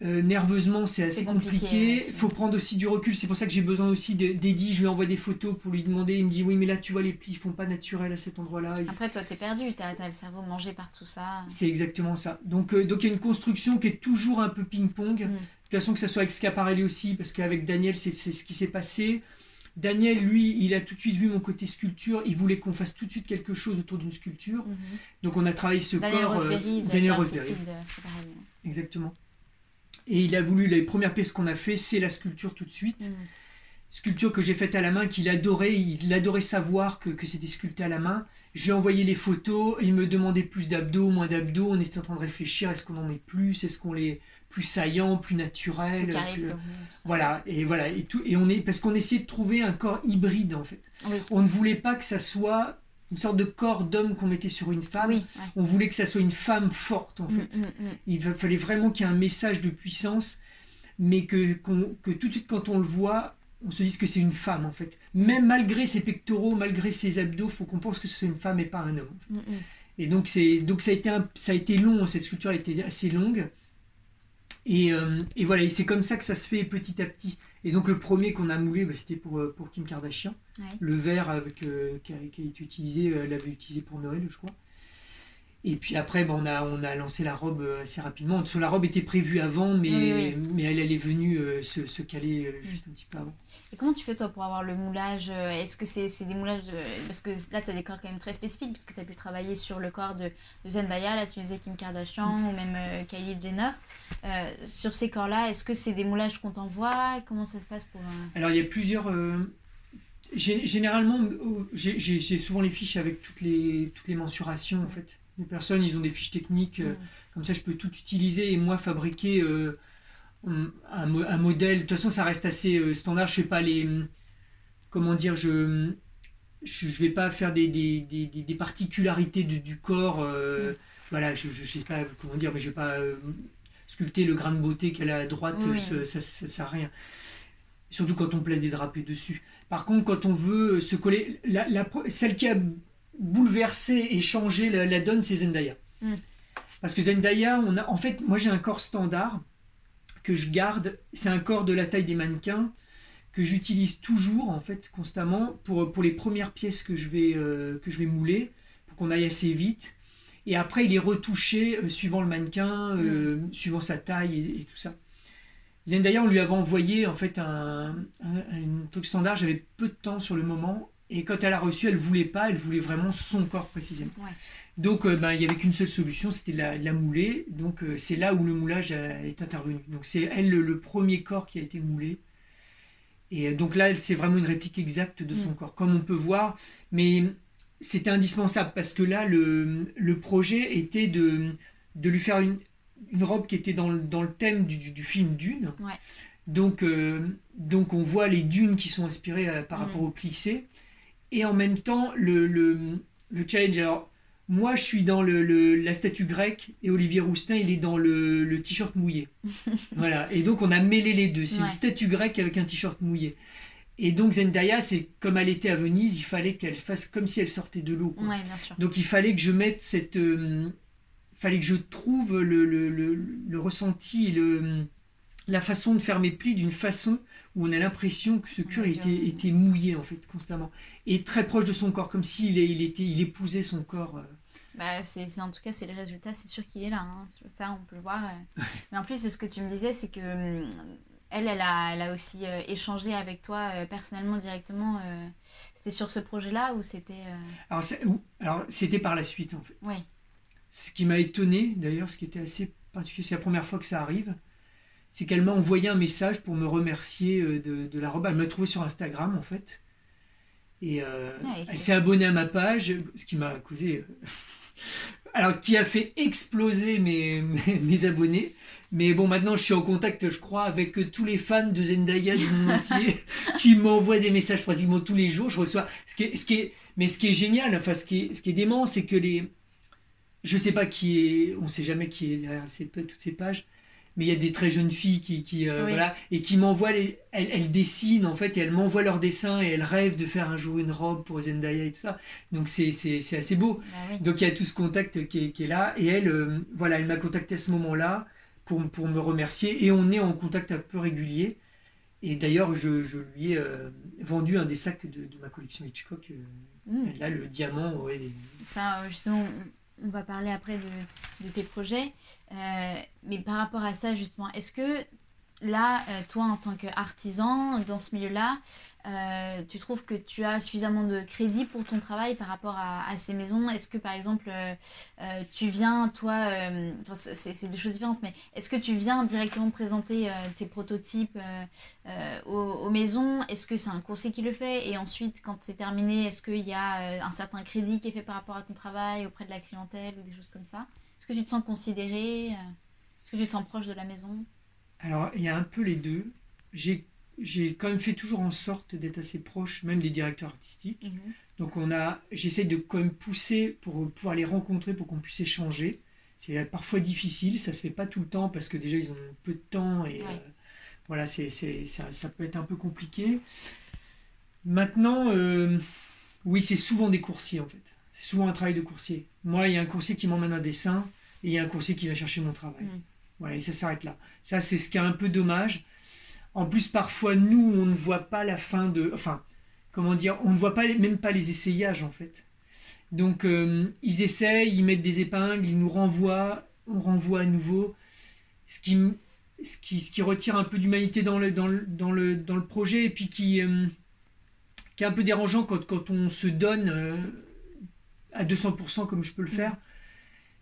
euh, nerveusement c'est assez compliqué, Il faut prendre aussi du recul. C'est pour ça que j'ai besoin aussi de- d'Eddie. Je lui envoie des photos pour lui demander. Il me dit oui, mais là tu vois les plis, ils font pas naturel à cet endroit-là. Après, toi, t'es perdu, t'as as le cerveau mangé par tout ça. C'est exactement ça. Donc, euh, donc il y a une construction qui est toujours un peu ping-pong. Mm. De toute façon, que ça soit avec Schiaparelli aussi, parce qu'avec Daniel, c'est ce qui s'est passé. Daniel, lui, il a tout de suite vu mon côté sculpture. Il voulait qu'on fasse tout de suite quelque chose autour d'une sculpture. Mhm. Donc, on a travaillé ce Daniel corps. euh, Roseberry, Daniel directeur Roseberry, de exactement. Et il a voulu, les premières pièces qu'on a fait, c'est la sculpture tout de suite. Mhm. Sculpture que j'ai faite à la main, qu'il adorait. Il adorait savoir que, que c'était sculpté à la main. J'ai envoyé les photos. Il me demandait plus d'abdos, moins d'abdos. On était en train de réfléchir. Est-ce qu'on en met plus? Est-ce qu'on les plus saillants, plus naturels Plus carré, plus- plus rond, tout ça. Voilà, et voilà, et tout, et on est parce qu'on essayait de trouver un corps hybride en fait. Oui, On ne voulait pas que ça soit une sorte de corps d'homme qu'on mettait sur une femme. oui. ouais. On voulait que ça soit une femme forte en fait. Mm, mm, mm. Il fa- fallait vraiment qu'il y ait un message de puissance, mais que, tout de suite quand on le voit, on se dise que c'est une femme en fait. Même malgré ses pectoraux, malgré ses abdos, faut qu'on pense que c'est une femme et pas un homme. Mm, mm. Et donc, donc ça, a été un- ça a été long, cette sculpture a été assez longue. Et, euh, et voilà, et c'est comme ça que ça se fait petit à petit. Et donc le premier qu'on a moulé, bah, c'était pour, euh, pour Kim Kardashian. Ouais. Le verre avec, euh, qui, a, qui a été utilisé, euh, elle l'avait utilisé pour Noël, je crois. Et puis après, bah, on, a, on a lancé la robe euh, assez rapidement. La robe était prévue avant, mais, Oui, oui. mais elle, elle est venue euh, se, se caler euh, juste un petit peu avant. Et comment tu fais toi pour avoir le moulage Est-ce que c'est c'est des moulages de... Parce que là, tu as des corps quand même très spécifiques, puisque tu as pu travailler sur le corps de, de Zendaya, là tu disais Kim Kardashian ou même euh, Kylie Jenner. Sur ces corps-là, est-ce que c'est des moulages qu'on t'envoie? Comment ça se passe pour... Alors il y a plusieurs. gé- généralement, j'ai souvent les fiches avec toutes les, toutes les mensurations en fait. Les personnes, ils ont des fiches techniques, euh, Mm. comme ça je peux tout utiliser et moi fabriquer euh, un, mo- un modèle. De toute façon, ça reste assez euh, standard. Je fais pas les. Comment dire Je. Je, vais pas faire des, des, des, des- des particularités de- du corps. euh, Voilà, je, je sais pas comment dire, mais je vais pas. euh, sculpter le grain de beauté qu'elle a à droite, ça, ça, sert à rien. Surtout quand on place des drapés dessus. Par contre, quand on veut se coller, la, celle qui a bouleversé et changé la, donne, c'est Zendaya. Mm. Parce que Zendaya, on a, en fait, moi j'ai un corps standard que je garde. C'est un corps de la taille des mannequins que j'utilise toujours en fait constamment pour, pour les premières pièces que je vais, euh, que je vais mouler pour qu'on aille assez vite et après il est retouché euh, suivant le mannequin euh, mm. suivant sa taille et, tout ça Zendaya on lui avait envoyé en fait un, truc standard j'avais peu de temps sur le moment et quand elle a reçu elle voulait pas elle voulait vraiment son corps précisément donc ben, il n'y avait qu'une seule solution c'était de la, mouler donc c'est là où le moulage est intervenu donc c'est elle le premier corps qui a été moulé et donc là, c'est vraiment une réplique exacte de son mm. corps, comme on peut voir. Mais c'était indispensable parce que là, le, le projet était de, de lui faire une, une robe qui était dans le, dans le thème du, du, film Dune. Donc, euh, donc on voit les dunes qui sont inspirées euh, par mm. rapport au plissé. Et en même temps, le, le, le challenge. Alors, moi, je suis dans le, la statue grecque et Olivier Roustin, il est dans le, t-shirt mouillé. voilà. Et donc, on a mêlé les deux. C'est une statue grecque avec un t-shirt mouillé. Et donc, Zendaya, c'est comme elle était à Venise, il fallait qu'elle fasse comme si elle sortait de l'eau. Donc, il fallait que je mette cette. Euh, fallait que je trouve le, le ressenti le, la façon de faire mes plis d'une façon où on a l'impression que ce cuir était, était, mouillé en fait constamment et très proche de son corps comme s'il il était il épousait son corps euh. Bah, c'est, en tout cas, c'est le résultat, c'est sûr qu'il est là. Hein. Ça, on peut le voir. Euh. Mais en plus, ce que tu me disais, c'est que hum, elle, elle a, elle a aussi euh, échangé avec toi personnellement, directement. c'était sur ce projet-là ou c'était. Alors, alors, c'était par la suite, en fait. Oui. Ce qui m'a étonné, d'ailleurs, ce qui était assez particulier, c'est la première fois que ça arrive, c'est qu'elle m'a envoyé un message pour me remercier de, de la robe. Elle m'a trouvé sur Instagram, en fait. Et elle s'est abonnée à ma page, ce qui m'a causé alors qui a fait exploser mes, mes, abonnés. Mais bon, maintenant je suis en contact, je crois, avec tous les fans de Zendaya du monde entier qui m'envoient des messages pratiquement tous les jours. Je reçois. Ce qui est, ce qui est, mais ce qui est génial, enfin, ce qui est, ce qui est dément, c'est que les. Je sais pas qui est. On sait jamais qui est derrière toutes ces pages mais il y a des très jeunes filles qui, qui euh, voilà, et qui m'envoient les, elles, dessinent en fait et elles m'envoient leurs dessins et elles rêvent de faire un jour une robe pour Zendaya et tout ça. Donc c'est, c'est, c'est assez beau. Bah donc il y a tout ce contact qui est, qui est là et elle euh, voilà elle m'a contacté à ce moment là pour, pour me remercier et on est en contact un peu régulier. Et d'ailleurs je, je lui ai euh, vendu un des sacs de, de ma collection Hitchcock mmh. là le diamant ouais, ça justement on va parler après de, tes projets. Euh, mais par rapport à ça, justement, est-ce que là, euh, toi, en tant qu'artisan dans ce milieu-là, euh, tu trouves que tu as suffisamment de crédit pour ton travail par rapport à, ces maisons? Est-ce que, par exemple, euh, tu viens, toi, c'est deux choses différentes, mais est-ce que tu viens directement présenter tes prototypes aux, maisons? Est-ce que c'est un conseiller qui le fait? Et ensuite, quand c'est terminé, est-ce qu'il y a un certain crédit qui est fait par rapport à ton travail auprès de la clientèle ou des choses comme ça? Est-ce que tu te sens considéré Est-ce que tu te sens proche de la maison? Alors, il y a un peu les deux. J'ai, quand même fait toujours en sorte d'être assez proche, même des directeurs artistiques. Mhm. Donc, on a, j'essaie de quand même pousser pour pouvoir les rencontrer, pour qu'on puisse échanger. C'est parfois difficile, ça se fait pas tout le temps parce que déjà ils ont peu de temps et euh, voilà, c'est, ça, ça, peut être un peu compliqué. Maintenant, euh, oui, c'est souvent des coursiers en fait. C'est souvent un travail de coursier. Moi, il y a un coursier qui m'emmène un dessin et il y a un coursier qui va chercher mon travail. Voilà, et ça s'arrête là. Ça, c'est ce qui est un peu dommage. En plus, parfois, nous, on ne voit pas la fin de. Enfin, comment dire On ne voit pas, même pas les essayages, en fait. Donc, euh, ils essayent, ils mettent des épingles, ils nous renvoient, on renvoie à nouveau. Ce qui, ce qui, ce qui retire un peu d'humanité dans le, dans, le, dans, le, dans le projet et puis qui, euh, qui est un peu dérangeant quand, quand on se donne euh, à 200% comme je peux le faire.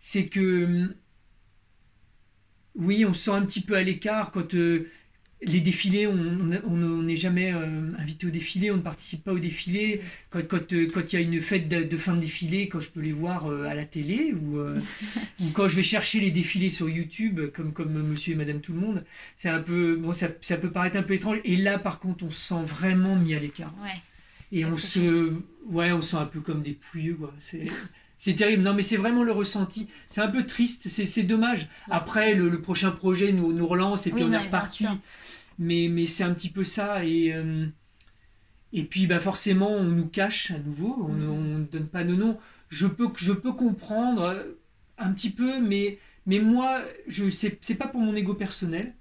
C'est que oui, on se sent un petit peu à l'écart quand euh, les défilés, on n'est jamais euh, invité au défilé, on ne participe pas au défilé. Quand il quand, y a une fête de, fin de défilé, quand je peux les voir euh, à la télé, ou, ou, quand je vais chercher les défilés sur YouTube, comme, comme monsieur et madame tout le monde, c'est un peu. Bon, ça, ça, peut paraître un peu étrange. Et là, par contre, on se sent vraiment mis à l'écart. Et on se. Ouais, on se sent un peu comme des pouilleux, quoi. C'est C'est terrible. Non, mais c'est vraiment le ressenti. C'est un peu triste. C'est dommage. Après, le, prochain projet nous, nous relance et puis on est reparti. Mais, mais c'est un petit peu ça. Et, euh, et puis, bah, forcément, on nous cache à nouveau. On mm. ne donne pas nos noms. Je peux, je peux comprendre un petit peu, mais, mais moi, c'est pas pour mon ego personnel,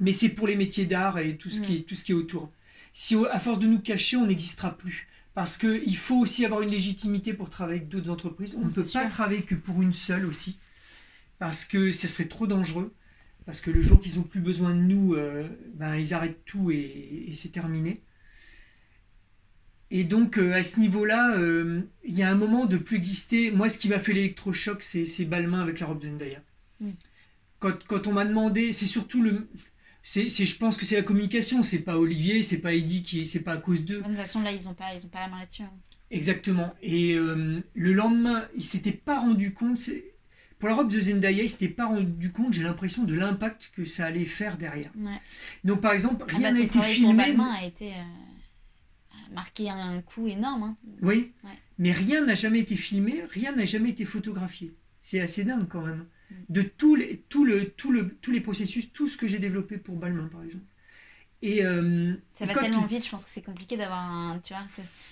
mais c'est pour les métiers d'art et tout ce, qui est, tout ce qui est autour. Si à force de nous cacher, on n'existera plus parce qu'il faut aussi avoir une légitimité pour travailler avec d'autres entreprises. On ne peut pas travailler que pour une seule aussi, parce que ce serait trop dangereux, parce que le jour qu'ils n'ont plus besoin de nous, euh, ben, ils arrêtent tout et, c'est terminé. Et donc euh, à ce niveau-là, euh, il y a un moment de plus exister. Moi, ce qui m'a fait l'électrochoc, c'est Balmain avec la robe de Zendaya. Mm. Quand, quand, on m'a demandé, c'est surtout le, c'est, je pense que c'est la communication, c'est pas Olivier, c'est pas Eddie, qui, c'est pas à cause d'eux. De toute façon, là, ils ont pas, ils ont pas la main là-dessus. Hein. Exactement. Et euh, le lendemain, ils s'étaient pas rendu compte. Pour la robe de Zendaya, ils s'étaient pas rendu compte, j'ai l'impression, de l'impact que ça allait faire derrière. Donc, par exemple, ah rien bah, n'a été filmé. Pour a été euh, marqué un coup énorme. Hein. Oui. Mais rien n'a jamais été filmé, rien n'a jamais été photographié. C'est assez dingue quand même de tous les, tout le, tout le, tous les processus, tout ce que j'ai développé pour Balmain, par exemple. Et, euh, ça va tellement vite, je pense que c'est compliqué d'avoir un. Tu vois,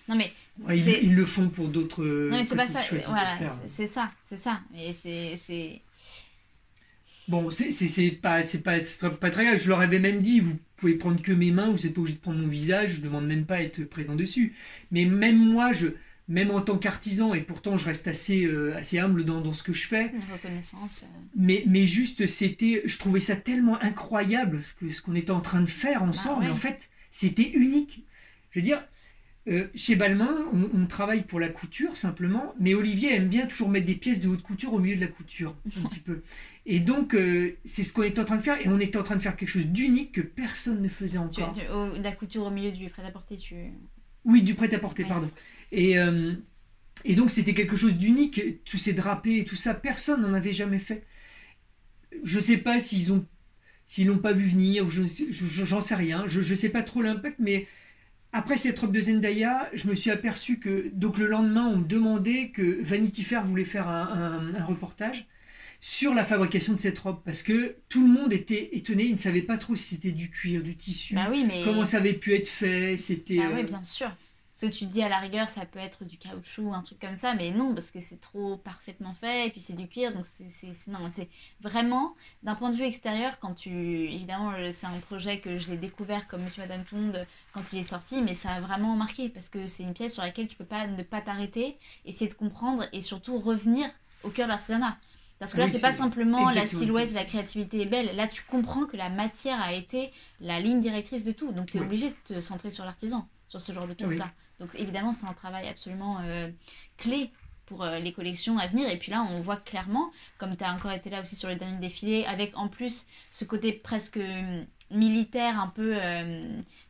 non, mais. ils, le font pour d'autres. Non, mais c'est pas ça. Voilà, c'est ça, c'est ça. Mais c'est. Bon, c'est pas, pas, pas très grave. Je leur avais même dit, vous pouvez prendre que mes mains, vous n'êtes pas obligé de prendre mon visage, je demande même pas à être présent dessus. Mais même moi, je, même en tant qu'artisan, et pourtant je reste assez, euh, assez humble dans, dans, ce que je fais. Une reconnaissance. Euh. Mais, mais juste, c'était, je trouvais ça tellement incroyable ce, que, ce qu'on était en train de faire bah ensemble. En fait, c'était unique. Je veux dire, euh, chez Balmain, on, travaille pour la couture simplement, mais Olivier aime bien toujours mettre des pièces de haute couture au milieu de la couture, un petit peu. Et donc, c'est ce qu'on était en train de faire, et on était en train de faire quelque chose d'unique que personne ne faisait encore. la couture au milieu du prêt-à-porter, tu... Oui, du prêt-à-porter, pardon. Et, euh, et donc c'était quelque chose d'unique, tous ces drapés et tout ça, personne n'en avait jamais fait. Je ne sais pas s'ils ont s'ils l'ont pas vu venir, j'en je, sais rien, je ne sais pas trop l'impact, mais après cette robe de Zendaya, je me suis aperçu que, donc le lendemain, on me demandait que Vanity Fair voulait faire un, un, reportage sur la fabrication de cette robe, parce que tout le monde était étonné, ils ne savaient pas trop si c'était du cuir, du tissu, bah oui, mais comment ça avait pu être fait, c'était... Ah oui, euh, bien sûr. Ce que tu te dis à la rigueur, ça peut être du caoutchouc, ou un truc comme ça, mais non, parce que c'est trop parfaitement fait, et puis c'est du cuir, donc c'est, non, c'est vraiment, d'un point de vue extérieur, quand tu, évidemment, c'est un projet que j'ai découvert comme Monsieur Madame Monde quand il est sorti, mais ça a vraiment marqué, parce que c'est une pièce sur laquelle tu peux pas ne pas t'arrêter, essayer de comprendre, et surtout revenir au cœur de l'artisanat. Parce que là, c'est pas simplement la silhouette, la créativité est belle. Là, tu comprends que la matière a été la ligne directrice de tout. Donc, tu es obligé de te centrer sur l'artisan, sur ce genre de pièces-là. Donc évidemment, c'est un travail absolument euh, clé pour euh, les collections à venir. Et puis là, on voit clairement, comme tu as encore été là aussi sur le dernier défilé, avec en plus ce côté presque euh, militaire, un peu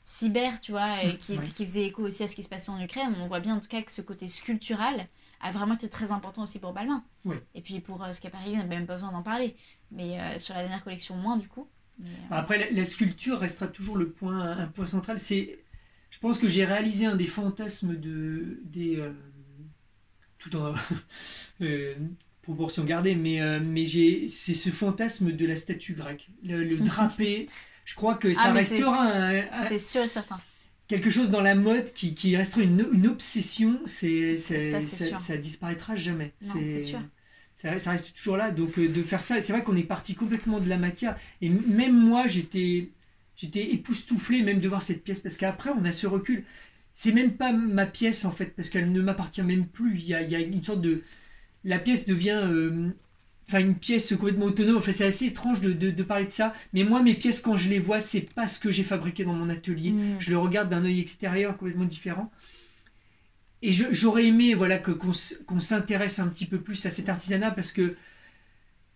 cyber, tu vois, qui, qui, faisait écho aussi à ce qui se passait en Ukraine. On voit bien en tout cas que ce côté sculptural a vraiment été très important aussi pour Balmain. Et puis pour ce Schiaparelli, on n'a même pas besoin d'en parler. Mais sur la dernière collection, moins du coup. Après, la, sculpture restera toujours le point, un point central. C'est je pense que j'ai réalisé un des fantasmes de des euh, tout en euh, proportion gardée, mais euh, mais j'ai c'est ce fantasme de la statue grecque, le, drapé. je crois que ça ah, restera c'est sûr et certain quelque chose dans la mode qui, qui restera une, une obsession. C'est ça, ça, ça, disparaîtra jamais. C'est sûr. Ça, ça, reste toujours là. Donc de faire ça, c'est vrai qu'on est parti complètement de la matière. Et même moi, j'étais J'étais époustouflé même de voir cette pièce parce qu'après on a ce recul. C'est même pas ma pièce en fait parce qu'elle ne m'appartient même plus. Il y, a, il y a, une sorte de. La pièce devient. Euh, enfin, une pièce complètement autonome. Enfin, c'est assez étrange de, de, parler de ça. Mais moi, mes pièces, quand je les vois, c'est pas ce que j'ai fabriqué dans mon atelier. Mm. Je le regarde d'un œil extérieur complètement différent. Et j'aurais aimé voilà, que, qu'on, s'intéresse un petit peu plus à cet artisanat parce que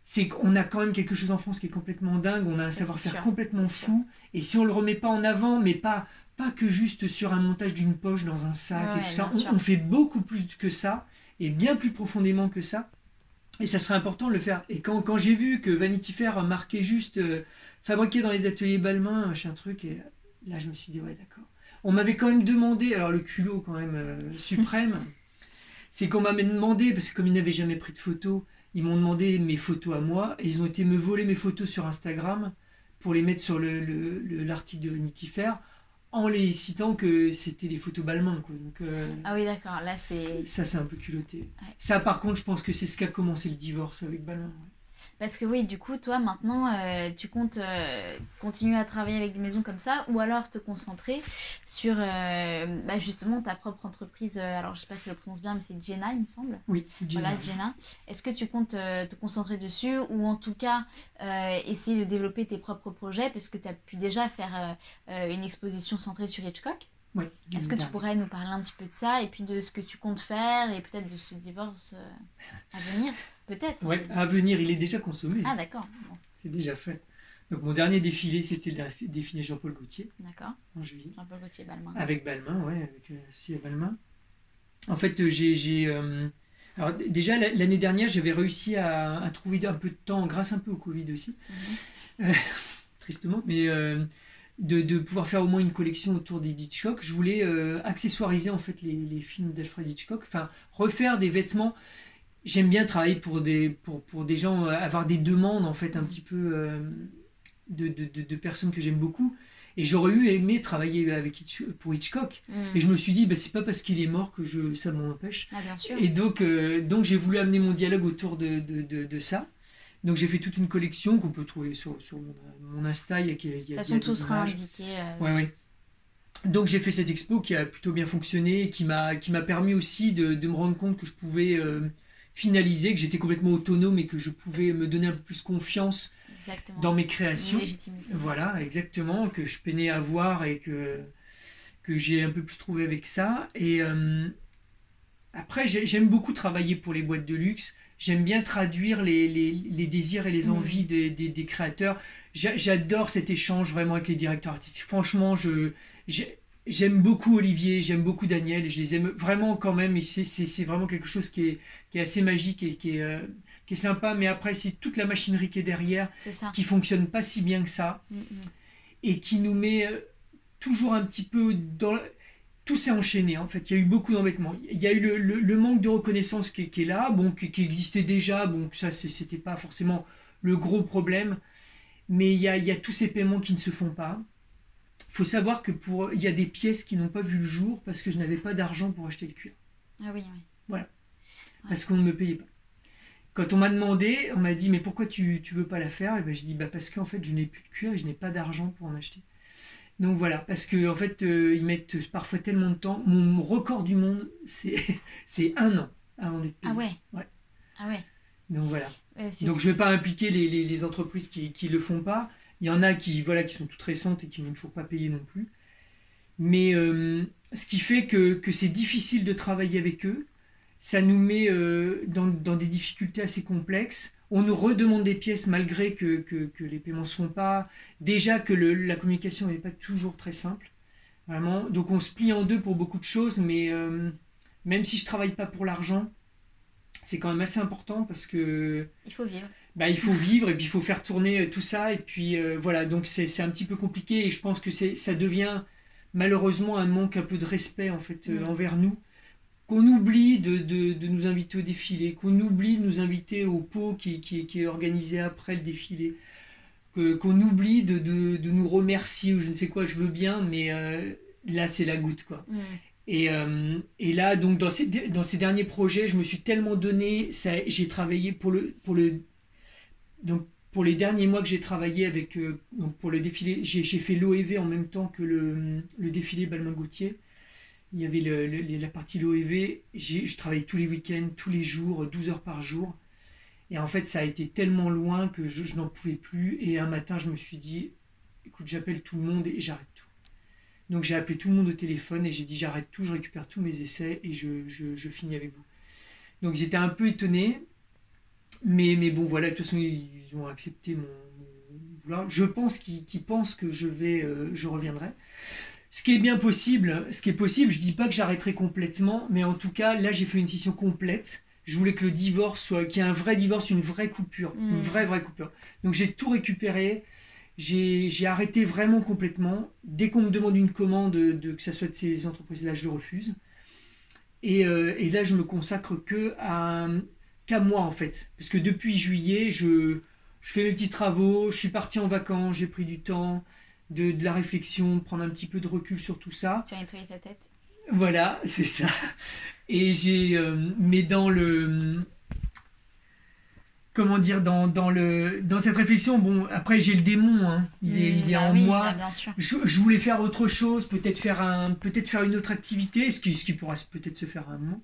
c'est qu'on a quand même quelque chose en France qui est complètement dingue, on a un savoir-faire complètement fou, et si on le remet pas en avant, mais pas, pas que juste sur un montage d'une poche dans un sac et tout ça, on, fait beaucoup plus que ça, et bien plus profondément que ça, et ça serait important de le faire. Et quand, quand j'ai vu que Vanity Fair marquait juste euh, fabriqué dans les ateliers Balmain, machin truc, et là je me suis dit, ouais d'accord. On m'avait quand même demandé, alors le culot quand même euh, suprême, c'est qu'on m'a demandé, parce que comme ils n'avaient jamais pris de photos, ils m'ont demandé mes photos à moi, et ils ont été me voler mes photos sur Instagram pour les mettre sur l'article le, le, de Vanity Fair en les citant que c'était des photos Balmain. Quoi. Donc, euh, ah oui, d'accord, là c'est. Ça, c'est un peu culotté. Ça, par contre, je pense que c'est ce qu'a commencé le divorce avec Balmain. Parce que oui, du coup, toi, maintenant, euh, tu comptes euh, continuer à travailler avec des maisons comme ça ou alors te concentrer sur euh, bah, justement ta propre entreprise. alors, je sais pas si je le prononce bien, mais c'est Jenna, il me semble. Oui, Jenna. Voilà, Jenna. Est-ce que tu comptes te concentrer dessus ou en tout cas essayer de développer tes propres projets parce que tu as pu déjà faire une exposition centrée sur Hitchcock? Oui, Est-ce que tu pourrais nous parler un petit peu de ça et puis de ce que tu comptes faire et peut-être de ce divorce à venir? Peut-être. Ouais, à venir, il est déjà consommé. Ah, d'accord. C'est déjà fait. Donc, mon dernier défilé, c'était le défilé Jean-Paul Gaultier. D'accord. En juillet. Jean-Paul Gaultier, Balmain. Avec Balmain, ouais, avec euh, à Balmain. En fait, euh, j'ai. Euh, alors, déjà, l'année dernière, j'avais réussi à, trouver un peu de temps, grâce un peu au Covid aussi, mhm. tristement, mais. De, de, pouvoir faire au moins une collection autour des Hitchcock. Je voulais accessoiriser en fait les, les films d'Alfred Hitchcock, enfin refaire des vêtements j'aime bien travailler pour des, pour, pour des gens, euh, avoir des demandes en fait un petit peu euh, de, de, de, personnes que j'aime beaucoup. Et j'aurais eu aimé travailler avec pour Hitchcock. Mm. Et je me suis dit, bah, c'est pas parce qu'il est mort que je, ça m'empêche. Ah, bien sûr. Et donc, euh, donc j'ai voulu amener mon dialogue autour de, de ça. Donc j'ai fait toute une collection qu'on peut trouver sur, sur mon, mon, Insta. Il y a, de toute façon, tout sera indiqué. ouais, ouais. Donc j'ai fait cette expo qui a plutôt bien fonctionné et qui m'a permis aussi de, de, me rendre compte que je pouvais finalisé, que j'étais complètement autonome et que je pouvais me donner un peu plus confiance dans mes créations. Voilà, exactement, que je peinais à voir et que, que j'ai un peu plus trouvé avec ça. Et euh, après, j'aime beaucoup travailler pour les boîtes de luxe. J'aime bien traduire les, les, les, désirs et les envies des, des, des, créateurs. J'adore cet échange vraiment avec les directeurs artistiques. Franchement, je, J'aime beaucoup Olivier, j'aime beaucoup Daniel, je les aime vraiment quand même, et c'est vraiment quelque chose qui est, qui est assez magique et qui est, euh, qui est sympa, mais après c'est toute la machinerie qui est derrière, ça. qui fonctionne pas si bien que ça, mm, mm. et qui nous met euh, toujours un petit peu dans... Tout s'est enchaîné en fait, il y a eu beaucoup d'embêtements. Il y a eu le, le, manque de reconnaissance qui, qui est là, bon, qui, qui, existait déjà, bon, ça c'était pas forcément le gros problème, mais il y a, il y a tous ces paiements qui ne se font pas faut savoir que pour il y a des pièces qui n'ont pas vu le jour parce que je n'avais pas d'argent pour acheter le cuir. Ah oui, oui. Voilà. Parce qu'on ne me payait pas. Quand on m'a demandé, on m'a dit mais pourquoi tu ne veux pas la faire? Et ben je dis bah parce qu'en fait je n'ai plus de cuir et je n'ai pas d'argent pour en acheter. Donc voilà, parce que en fait euh, ils mettent parfois tellement de temps. Mon record du monde c'est c'est un an avant d'être payé. Ah ouais? Ouais. Ah ouais. Donc voilà. Donc je ne vais pas impliquer les, les, les entreprises qui ne le font pas. Il y en a qui, voilà, qui sont toutes récentes et qui n'ont toujours pas payé non plus. Mais euh, ce qui fait que, que c'est difficile de travailler avec eux. Ça nous met euh, dans, dans, des difficultés assez complexes. On nous redemande des pièces malgré que, que, les paiements ne se font pas. Déjà que le, la communication n'est pas toujours très simple. Vraiment. Donc on se plie en deux pour beaucoup de choses. Mais euh, même si je travaille pas pour l'argent, c'est quand même assez important parce que... Il faut vivre bah, il faut vivre et puis il faut faire tourner euh, tout ça. Et puis euh, voilà, donc c'est un petit peu compliqué et je pense que ça devient malheureusement un manque un peu de respect en fait euh, mm. envers nous. Qu'on oublie de, de, de, nous inviter au défilé, qu'on oublie de nous inviter au pot qui, qui, qui est organisé après le défilé, qu'on oublie de, de, nous remercier ou je ne sais quoi, je veux bien, mais là c'est la goutte quoi. Mm. Et, et, là, donc dans ces, dans ces derniers projets, je me suis tellement donné, j'ai travaillé pour le, pour le donc pour les derniers mois que j'ai travaillé avec, euh, pour le défilé, j'ai fait l'OEV en même temps que le, le défilé Balmain-Gauthier. Il y avait le, la partie l'OEV, je travaillais tous les week-ends, tous les jours, 12 heures par jour. Et en fait, ça a été tellement loin que je, je n'en pouvais plus. Et un matin, je me suis dit, écoute, j'appelle tout le monde et j'arrête tout. Donc j'ai appelé tout le monde au téléphone et j'ai dit, j'arrête tout, je récupère tous mes essais et je, je, je finis avec vous. Donc ils étaient un peu étonnés. Mais, mais bon, voilà, de toute façon, ils ont accepté mon, vouloir. Je pense qu'ils pensent que je vais, euh, je reviendrai. Ce qui est bien possible, ce qui est possible, je dis pas que j'arrêterai complètement, mais en tout cas, là, j'ai fait une session complète. Je voulais que le divorce soit, qu'il y ait un vrai divorce, une vraie coupure, une mm. vraie, vraie coupure. Donc j'ai tout récupéré. J'ai arrêté vraiment complètement. Dès qu'on me demande une commande, de, que ce soit de ces entreprises-là, je refuse. Et, euh, et là, je me consacre que à qu'à moi en fait, parce que depuis juillet, je, je fais mes petits travaux, je suis parti en vacances, j'ai pris du temps, de, de la réflexion, prendre un petit peu de recul sur tout ça. Tu as nettoyé ta tête. Voilà, c'est ça. Et j'ai, euh, mais dans le, comment dire, dans, dans, le, dans cette réflexion, bon, après j'ai le démon, hein. il, est, il est Bah en oui, moi. bah bien sûr. Je, je voulais faire autre chose, peut-être faire, un, peut-être faire une autre activité, ce qui, ce qui pourra peut-être se faire à un moment.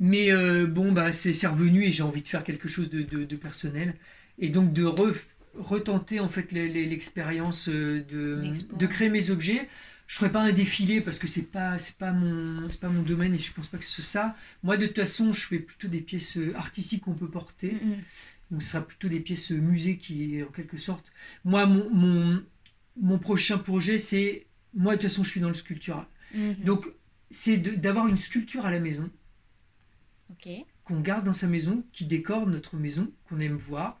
Mais euh, bon, bah, c'est revenu et j'ai envie de faire quelque chose de, de- de personnel. Et donc de re- retenter en fait l'expérience euh, de, créer mes objets. Je ferai pas un défilé parce que c'est pas c'est pas mon c'est pas mon domaine et je pense pas que c'est ça. Moi de toute façon je fais plutôt des pièces euh, artistiques qu'on peut porter. Mm, mm. Donc ce sera plutôt des pièces musées qui, en quelque sorte. Moi, mon, mon, mon prochain projet, c'est... Moi, de toute façon, je suis dans le sculptural. Mhm. Donc, c'est d'avoir une sculpture à la maison, Qu'on garde dans sa maison, qui décore notre maison, qu'on aime voir,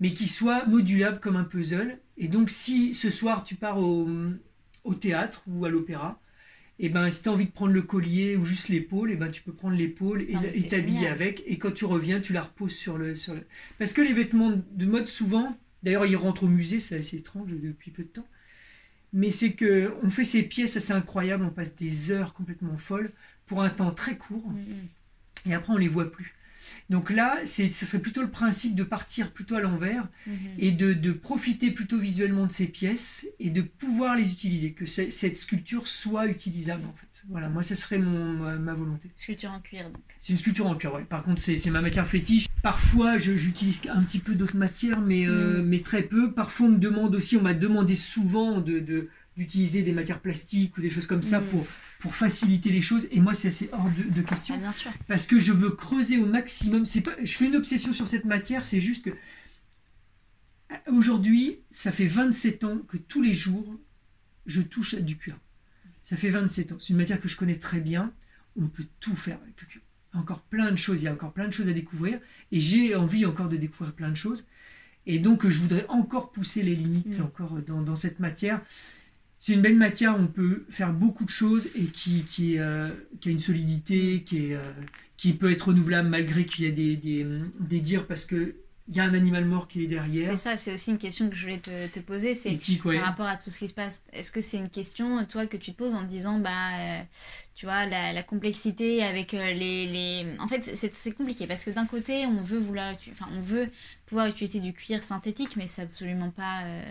mais qui soit modulable comme un puzzle. Et donc, si ce soir, tu pars au, au théâtre ou à l'opéra, et ben, si tu as envie de prendre le collier ou juste l'épaule, et ben, tu peux prendre l'épaule et t'habiller avec. Et quand tu reviens, tu la reposes sur le, sur le... Parce que les vêtements de mode, souvent, d'ailleurs, ils rentrent au musée, c'est assez étrange depuis peu de temps. Mais c'est que on fait ces pièces assez incroyables, on passe des heures complètement folles pour un temps très court Mm, mm. Et après on les voit plus. Donc là, c'est, ce serait plutôt le principe de partir plutôt à l'envers Mhm. et de, de profiter plutôt visuellement de ces pièces et de pouvoir les utiliser, que cette sculpture soit utilisable en fait. Voilà, moi ça serait mon, ma, volonté. Sculpture en cuir, donc. C'est une sculpture en cuir, ouais. Par contre, c'est, ma matière fétiche. Parfois, j'utilise un petit peu d'autres matières, mais, euh, Mm. mais très peu. Parfois, on me demande aussi, on m'a demandé souvent de, de- d'utiliser des matières plastiques ou des choses comme ça Mm. pour, pour faciliter les choses. Et moi, c'est assez hors de, de question Ah, bien sûr. parce que je veux creuser au maximum. C'est pas, je fais une obsession sur cette matière, c'est juste que aujourd'hui, ça fait 27 ans que tous les jours, je touche à du cuir. Ça fait 27 ans. C'est une matière que je connais très bien. On peut tout faire avec le cuir. Encore plein de choses. Il y a encore plein de choses à découvrir. Et j'ai envie encore de découvrir plein de choses. Et donc, je voudrais encore pousser les limites Mm. encore dans, dans cette matière. C'est une belle matière, on peut faire beaucoup de choses et qui, qui, euh, qui a une solidité, qui, est, euh, qui peut être renouvelable malgré qu'il y a des, des, des dires parce que il y a un animal mort qui est derrière. C'est ça, c'est aussi une question que je voulais te, te poser. C'est ouais. par rapport à tout ce qui se passe. Est-ce que c'est une question, toi, que tu te poses en te disant, bah, euh, tu vois, la, la complexité avec euh, les, les... En fait, c'est c'est compliqué parce que d'un côté, on veut vouloir, enfin, on veut pouvoir utiliser du cuir synthétique, mais c'est absolument pas euh,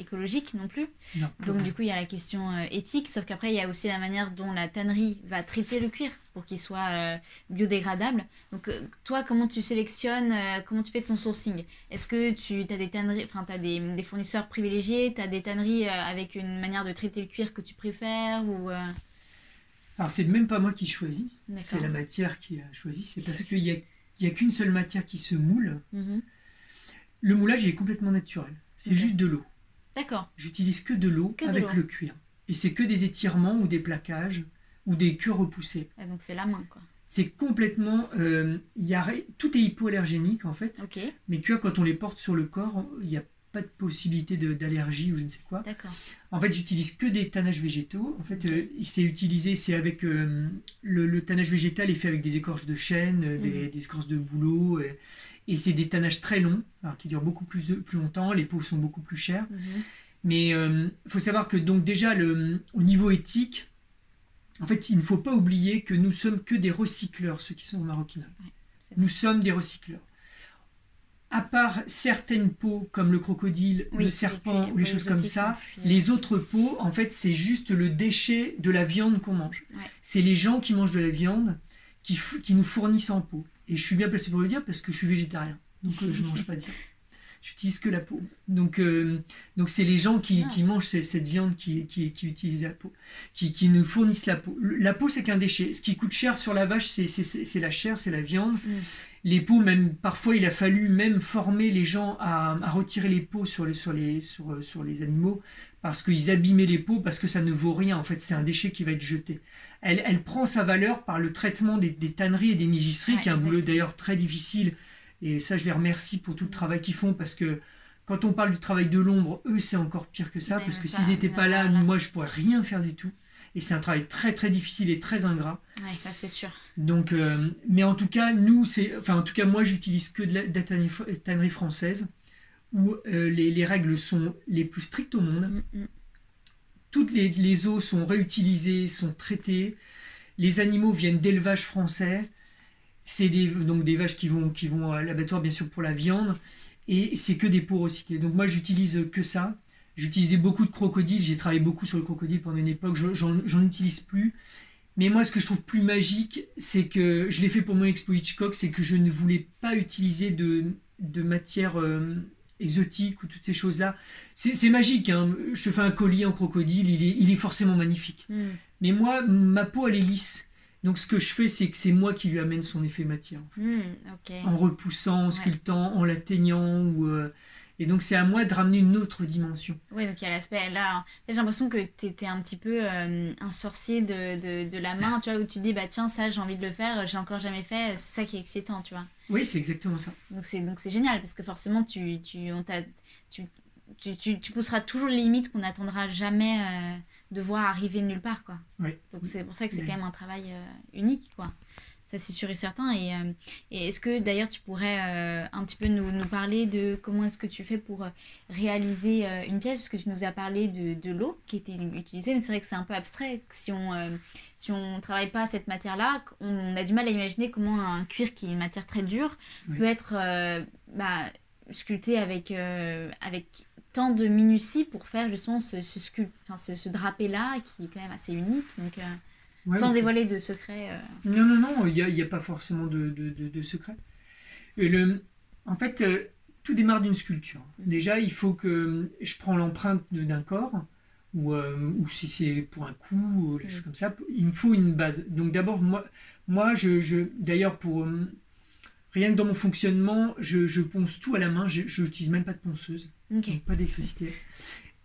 écologique non plus. Non. Donc du coup, il y a la question euh, éthique, sauf qu'après, il y a aussi la manière dont la tannerie va traiter le cuir pour qu'il soit euh, biodégradable. Donc toi, comment tu sélectionnes, comment tu fais ton sourcing? Est-ce que tu as des tanneries, enfin, tu as des, des fournisseurs privilégiés, tu as des tanneries avec une manière de traiter le cuir que tu préfères ou Alors, c'est même pas moi qui choisis, c'est la matière qui a choisi. C'est parce qu'il n'y a, il y a qu'une seule matière qui se moule. mhm. Le moulage est complètement naturel. C'est juste de l'eau. D'accord, J'utilise que de l'eau avec le cuir. Et c'est que des étirements ou des plaquages ou des cuirs repoussés. Ah, donc c'est la main quoi. C'est complètement. euh, y a, tout est hypoallergénique en fait. Ok, Mais tu vois, quand on les porte sur le corps, il n'y a pas de possibilité d'allergie ou je ne sais quoi. d'accord. En fait, j'utilise que des tanages végétaux. En fait, Ok. euh, c'est utilisé, c'est avec euh, le, le tannage végétal est fait avec des écorces de chêne, euh, des, Mhm. des écorces de bouleau, et, et c'est des tanages très longs, alors qui durent beaucoup plus, plus longtemps. Les peaux sont beaucoup plus chères. Mhm. Mais il faut savoir que donc déjà le, au niveau éthique, en fait, il ne faut pas oublier que nous sommes que des recycleurs, ceux qui sont au maroquinerie. Nous sommes des recycleurs. À part certaines peaux comme le crocodile, Oui, le serpent ou les choses comme ça, euh, les autres peaux, en fait, c'est juste le déchet de la viande qu'on mange. Ouais. C'est les gens qui mangent de la viande qui, qui nous fournissent en peau. Et je suis bien placé pour le dire parce que je suis végétarien. Donc euh, je ne mange pas de viande. J'utilise que la peau. Donc euh, donc c'est les gens qui, Ah. qui mangent ce- cette viande qui, qui, qui utilisent la peau, qui, qui nous fournissent la peau. Le- La peau, c'est qu'un déchet. Ce qui coûte cher sur la vache, c'est- c'est c'est- c'est la chair, c'est la viande. Mm. Les peaux, même parfois, il a fallu même former les gens à, à retirer les peaux sur les, sur les, sur, sur les animaux parce qu'ils abîmaient les peaux parce que ça ne vaut rien. En fait, c'est un déchet qui va être jeté. Elle, elle prend sa valeur par le traitement des, des tanneries et des migisseries, Ouais, qui est un boulot d'ailleurs très difficile. Et ça, je les remercie pour tout le travail qu'ils font parce que quand on parle du travail de l'ombre, eux, c'est encore pire que ça parce que s'ils n'étaient pas là, moi, je pourrais rien faire du tout. Et c'est un travail très très difficile et très ingrat. Ouais, ça c'est sûr. Donc, euh, mais en tout cas, nous, c'est, enfin en tout cas moi, j'utilise que de la, de la tannerie, tannerie française où euh, les, les règles sont les plus strictes au monde. Mm, mm. Toutes les, eaux sont réutilisées, sont traitées. Les animaux viennent d'élevages français. C'est des, donc des vaches qui vont, à l'abattoir, bien sûr, pour la viande. Et c'est que des peaux recyclées. Donc moi, j'utilise que ça. J'utilisais beaucoup de crocodiles. J'ai travaillé beaucoup sur le crocodile pendant une époque. Je- J'en utilise plus. Mais moi, ce que je trouve plus magique, c'est que je l'ai fait pour mon expo Hitchcock, c'est que je ne voulais pas utiliser de, de matière euh, exotique ou toutes ces choses-là. C'est c'est magique. Hein. Je te fais un collier en crocodile, il est, il est forcément magnifique. Mm. Mais moi, ma peau, elle est lisse. Donc ce que je fais, c'est que c'est moi qui lui amène son effet matière. Mm. En repoussant, en sculptant, en l'atteignant. Ou, euh, Et donc c'est à moi de ramener une autre dimension. Ouais, donc il y a l'aspect là. J'ai l'impression que tu étais un petit peu euh, un sorcier de, de, de la main, tu vois, où tu dis, bah tiens, ça j'ai envie de le faire, j'ai encore jamais fait, c'est ça qui est excitant, tu vois. Oui, c'est exactement ça. Donc c'est donc c'est génial parce que forcément tu tu on tu, tu, tu, tu pousseras toujours les limites qu'on n'attendra jamais euh, de voir arriver nulle part quoi. Oui. Donc c'est pour ça que c'est Mais- quand même un travail euh, unique quoi. Ça c'est sûr et certain. Et, euh, et est-ce que d'ailleurs tu pourrais euh, un petit peu nous, nous parler de comment est-ce que tu fais pour euh, réaliser euh, une pièce? Parce que tu nous as parlé de, de l'eau qui était utilisée mais c'est vrai que c'est un peu abstrait. Si on si on travaille pas cette matière là on a du mal à imaginer comment un cuir qui est une matière très dure Oui. peut être bah, sculpté avec, avec tant de minutie pour faire justement ce, ce, sculpt- enfin, ce, ce drapé-là qui est quand même assez unique, donc, Ouais, sans dévoiler de secrets. euh. Non, non, non, il n'y a, y a pas forcément de, de, de- de secret. Et le, en fait, euh, tout démarre d'une sculpture. Déjà, il faut que je prends l'empreinte d'un corps, ou, euh, ou si c'est pour un coup, ou des choses comme ça, il me faut une base. Donc d'abord, moi, moi je, je- d'ailleurs, pour rien que dans mon fonctionnement, je, je ponce tout à la main, je n'utilise même pas de ponceuse. Ok. Donc, pas d'électricité.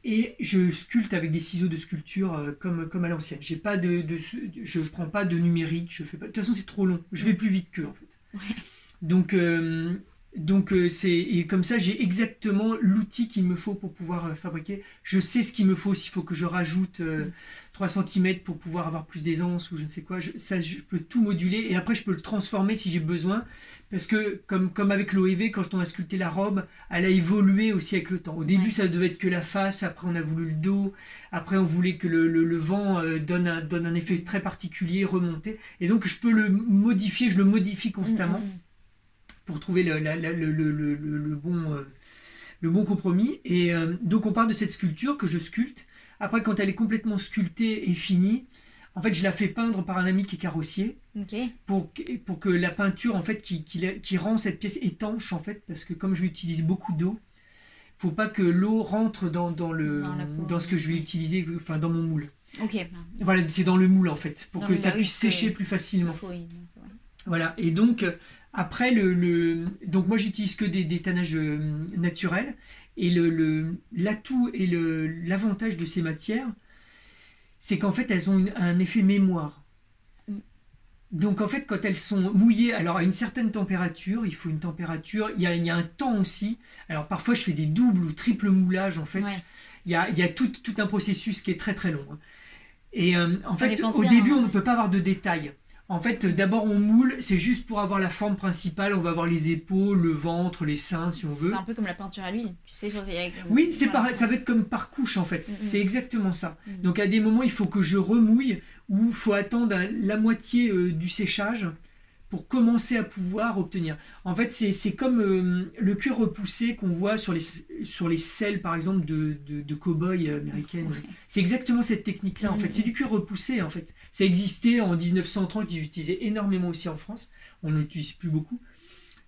Et je sculpte avec des ciseaux de sculpture euh, comme, comme à l'ancienne. J'ai pas de, de, je prends pas de numérique. Je fais pas. De toute façon, c'est trop long. Je vais plus vite qu'eux en fait. Ouais. Donc, euh, donc euh, c'est et comme ça, j'ai exactement l'outil qu'il me faut pour pouvoir fabriquer. Je sais ce qu'il me faut. S'il faut que je rajoute euh, 3 cm pour pouvoir avoir plus d'aisance ou je ne sais quoi, je, ça, je peux tout moduler et après je peux le transformer si j'ai besoin. Parce que comme, comme avec l'OEV, quand on a sculpté la robe, elle a évolué aussi avec le temps. Au début, Ouais. ça devait être que la face, après on a voulu le dos, après on voulait que le, le- le vent euh, donne, un, donne un effet très particulier, remonté. Et donc je peux le modifier, je le modifie constamment Mm, mm, pour trouver la- la- le bon, euh, le bon compromis. Et euh, donc on part de cette sculpture que je sculpte. Après, quand elle est complètement sculptée et finie, en fait, je la fais peindre par un ami qui est carrossier pour, que- pour que la peinture, en fait, qui, qui, la- qui rend cette pièce étanche, en fait, parce que comme je vais utiliser beaucoup d'eau, faut pas que l'eau rentre dans, dans, le, Dans la peau, dans ce que je vais utiliser, enfin dans mon moule. Ok. Voilà, c'est dans le moule en fait, pour Dans que ça puisse sécher plus facilement. Donc, ouais. Voilà, et donc après le, le- donc moi j'utilise que des, des tannages euh, naturels et le le- l'atout et le l'avantage de ces matières, c'est qu'en fait elles ont une- un effet mémoire. Mm. Donc en fait quand elles sont mouillées, alors à une certaine température, il faut une température, il y a, il y a un temps aussi. Alors parfois je fais des doubles ou triples moulages en fait. Ouais. Il y a, il y a tout, tout un processus qui est très très long. hein. Et euh, en Ça fait, au début, un- on ne peut pas avoir de détails. En fait, euh, d'abord, on moule, c'est juste pour avoir la forme principale. On va avoir les épaules, le ventre, les seins, si on veut. C'est un peu comme la peinture à l'huile, tu sais. faut- il y a- Oui, c'est voilà. pareil, ça va être comme par couche en fait. Mhm. C'est exactement ça. Mhm. Donc à des moments, il faut que je remouille ou il faut attendre la moitié euh, du séchage pour commencer à pouvoir obtenir. En fait, c'est comme euh, le cuir repoussé qu'on voit sur les, sur les selles, par exemple, de, de, de cow-boys américaines. Ouais. C'est exactement cette technique-là, en fait. C'est du cuir repoussé, en fait. Ça existait en 1930, ils utilisaient énormément aussi en France. On ne l'utilise plus beaucoup.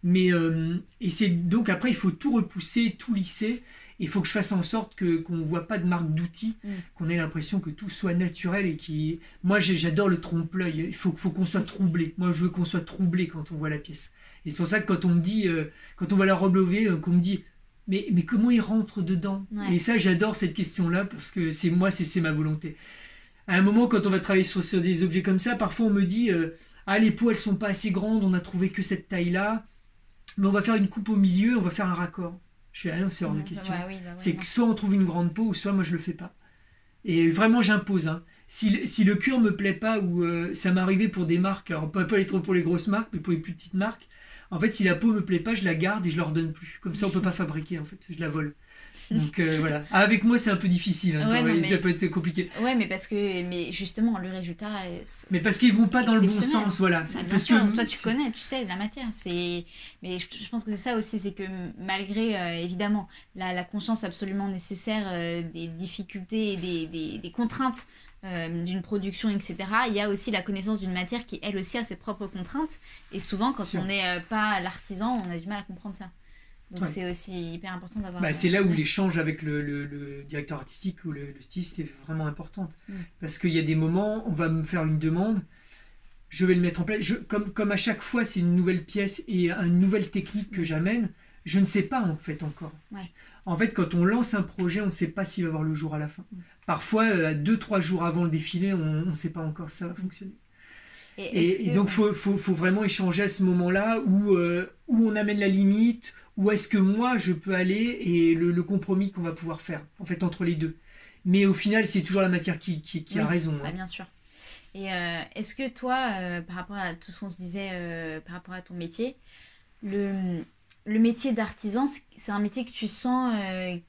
Mais, euh, et c'est donc après, il faut tout repousser, tout lisser. Il faut que je fasse en sorte que qu'on ne voit pas de marque d'outils, Mm. qu'on ait l'impression que tout soit naturel et qui. Moi, j'adore le trompe-l'œil. Il faut, faut qu'on soit troublé. Moi, je veux qu'on soit troublé quand on voit la pièce. Et c'est pour ça que quand on me dit, euh, quand on voit la robe levée, euh, qu'on me dit, mais, mais comment il rentre dedans? Ouais. Et ça, j'adore cette question-là parce que c'est moi, c'est c'est ma volonté. À un moment, quand on va travailler sur, sur des objets comme ça, parfois on me dit, euh, ah les peaux, elles sont pas assez grandes, on a trouvé que cette taille-là, mais on va faire une coupe au milieu, on va faire un raccord. Je fais, ah non, c'est hors de question. oui, bah C'est que soit on trouve une grande peau, soit moi je le fais pas. Et vraiment, j'impose. hein. si, le- si le cuir me plaît pas ou euh, ça m'est arrivé pour des marques, alors pas, pas les trop pour les grosses marques, mais pour les plus petites marques, en fait, si la peau me plaît pas, je la garde et je leur donne plus. Comme ça, on peut pas fabriquer, en fait, je la vole. Donc euh, voilà. Ah, avec moi, c'est un peu difficile. hein, Ouais, toi, non, et mais- Ça peut être compliqué. Ouais, mais parce que, mais justement, le résultat. Mais parce qu'ils vont pas dans le bon sens, voilà. Bien parce sûr, que toi tu connais, tu sais la matière. C'est, mais je, je pense que c'est ça aussi, c'est que malgré euh, évidemment la, la conscience absolument nécessaire euh, des difficultés et des, des, des contraintes euh, d'une production, etc. Il y a aussi la connaissance d'une matière qui elle aussi a ses propres contraintes. Et souvent, quand on n'est euh, pas l'artisan, on a du mal à comprendre ça. Donc Ouais. c'est aussi hyper important d'avoir. Bah, c'est là où l'échange avec le, le- le directeur artistique ou le, le styliste est vraiment importante. Mm. Parce qu'il y a des moments, on va me faire une demande, je vais le mettre en place. Je- comme, comme à chaque fois, c'est une nouvelle pièce et une nouvelle technique que j'amène, je ne sais pas en fait encore. Ouais. En fait, quand on lance un projet, on ne sait pas s'il va voir le jour à la fin. Mm. Parfois, euh, à deux, trois jours avant le défilé, on ne sait pas encore si ça va fonctionner. Et, est-ce Et, et que- donc, il faut, faut, faut vraiment échanger à ce moment-là où, euh, où on amène la limite, où est-ce que moi je peux aller et le, le compromis qu'on va pouvoir faire, en fait, entre les deux. Mais au final, c'est toujours la matière qui, qui, qui a raison. hein. bien sûr. Et euh, est-ce que toi, euh, par rapport à tout ce qu'on se disait euh, par rapport à ton métier, le, le métier d'artisan, c'est- un métier que tu sens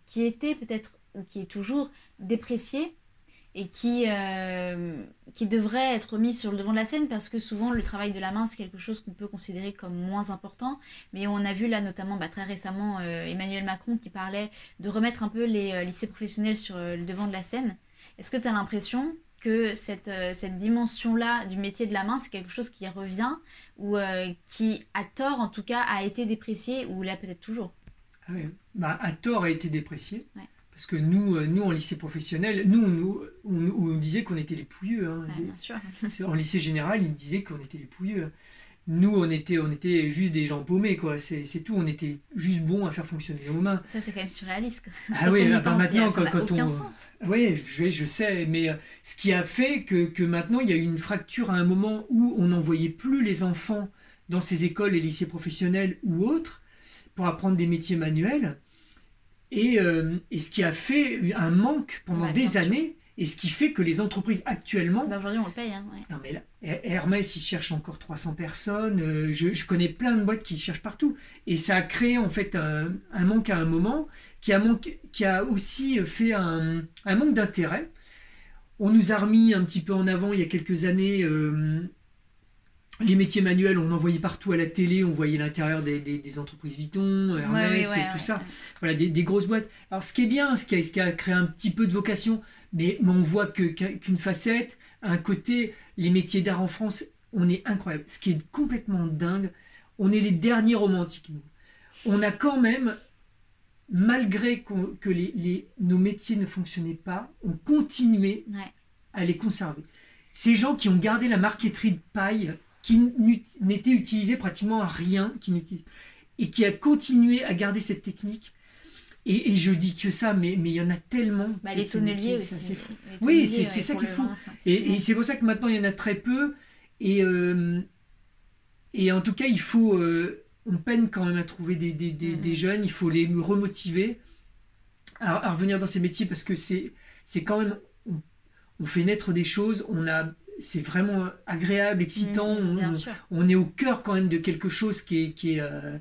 qui était peut-être ou qui est toujours déprécié et qui, euh, qui devrait être mis sur le devant de la scène parce que souvent le travail de la main c'est quelque chose qu'on peut considérer comme moins important mais on a vu là notamment bah, très récemment euh, Emmanuel Macron qui parlait de remettre un peu les euh, lycées professionnels sur le devant de la scène est-ce que tu as l'impression que cette, cette dimension-là du métier de la main, c'est quelque chose qui revient ou euh, qui, à tort en tout cas, a été déprécié ou là peut-être toujours? Ah ouais. Bah, à tort a été déprécié. Ouais. Parce que nous, euh, nous, en lycée professionnel, nous, on, nous- on, on disait qu'on était les pouilleux. hein. Ouais, Bien sûr. En lycée général, ils disaient qu'on était les pouilleux. Nous, on était, on était juste des gens paumés, quoi. C'est tout. On était juste bons à faire fonctionner nos mains. Ça, c'est quand même surréaliste. quoi. Ah Quand oui, on y ah bah maintenant, ça quand, n'a quand aucun on. sens. Oui, je, je sais, mais euh, ce qui a fait que, que maintenant il y a eu une fracture à un moment où on n'envoyait plus les enfants dans ces écoles et lycées professionnels ou autres pour apprendre des métiers manuels. Et, euh, et ce qui a fait un manque pendant des années, et ce qui fait que les entreprises actuellement Bah, Aujourd'hui, on le paye. Hein, ouais. non mais là, Her- Hermès, il cherche encore 300 personnes. euh, je, je connais plein de boîtes qui cherchent partout. Et ça a créé en fait un, un manque à un moment qui a, manqué- qui a aussi fait un, un manque d'intérêt. On nous a remis un petit peu en avant il y a quelques années euh, les métiers manuels. On en voyait partout à la télé. On voyait l'intérieur des, des- des entreprises Vuitton, Hermès, Ouais, tout ouais, ça voilà, des, des grosses boîtes. Alors, ce qui est bien, ce qui a, ce qui a créé un petit peu de vocation, mais, mais on voit que- qu'une facette, un côté, les métiers d'art en France, on est incroyable. Ce qui est complètement dingue, on est les derniers romantiques, nous. On a quand même, malgré qu'on- que les, les- nos métiers ne fonctionnaient pas, on continuait à les conserver. Ces gens qui ont gardé la marqueterie de paille, qui n'était utilisée pratiquement à rien, qui et qui a continué à garder cette technique. Et, et je dis que ça, mais mais il y en a tellement. Bah, les tonneliers aussi. c'est fou. Oui, c'est- ouais, ça qu'il faut. vin, Et, c'est pour ça que maintenant il y en a très peu. Et, euh, et en tout cas, il faut. euh, on peine quand même à trouver des, des- des- Mhm. des jeunes. Il faut les remotiver à, à revenir dans ces métiers parce que c'est quand même. On fait naître des choses. On a. C'est vraiment agréable, excitant. Mhm, on- est au cœur quand même de quelque chose qui est, qui est, euh,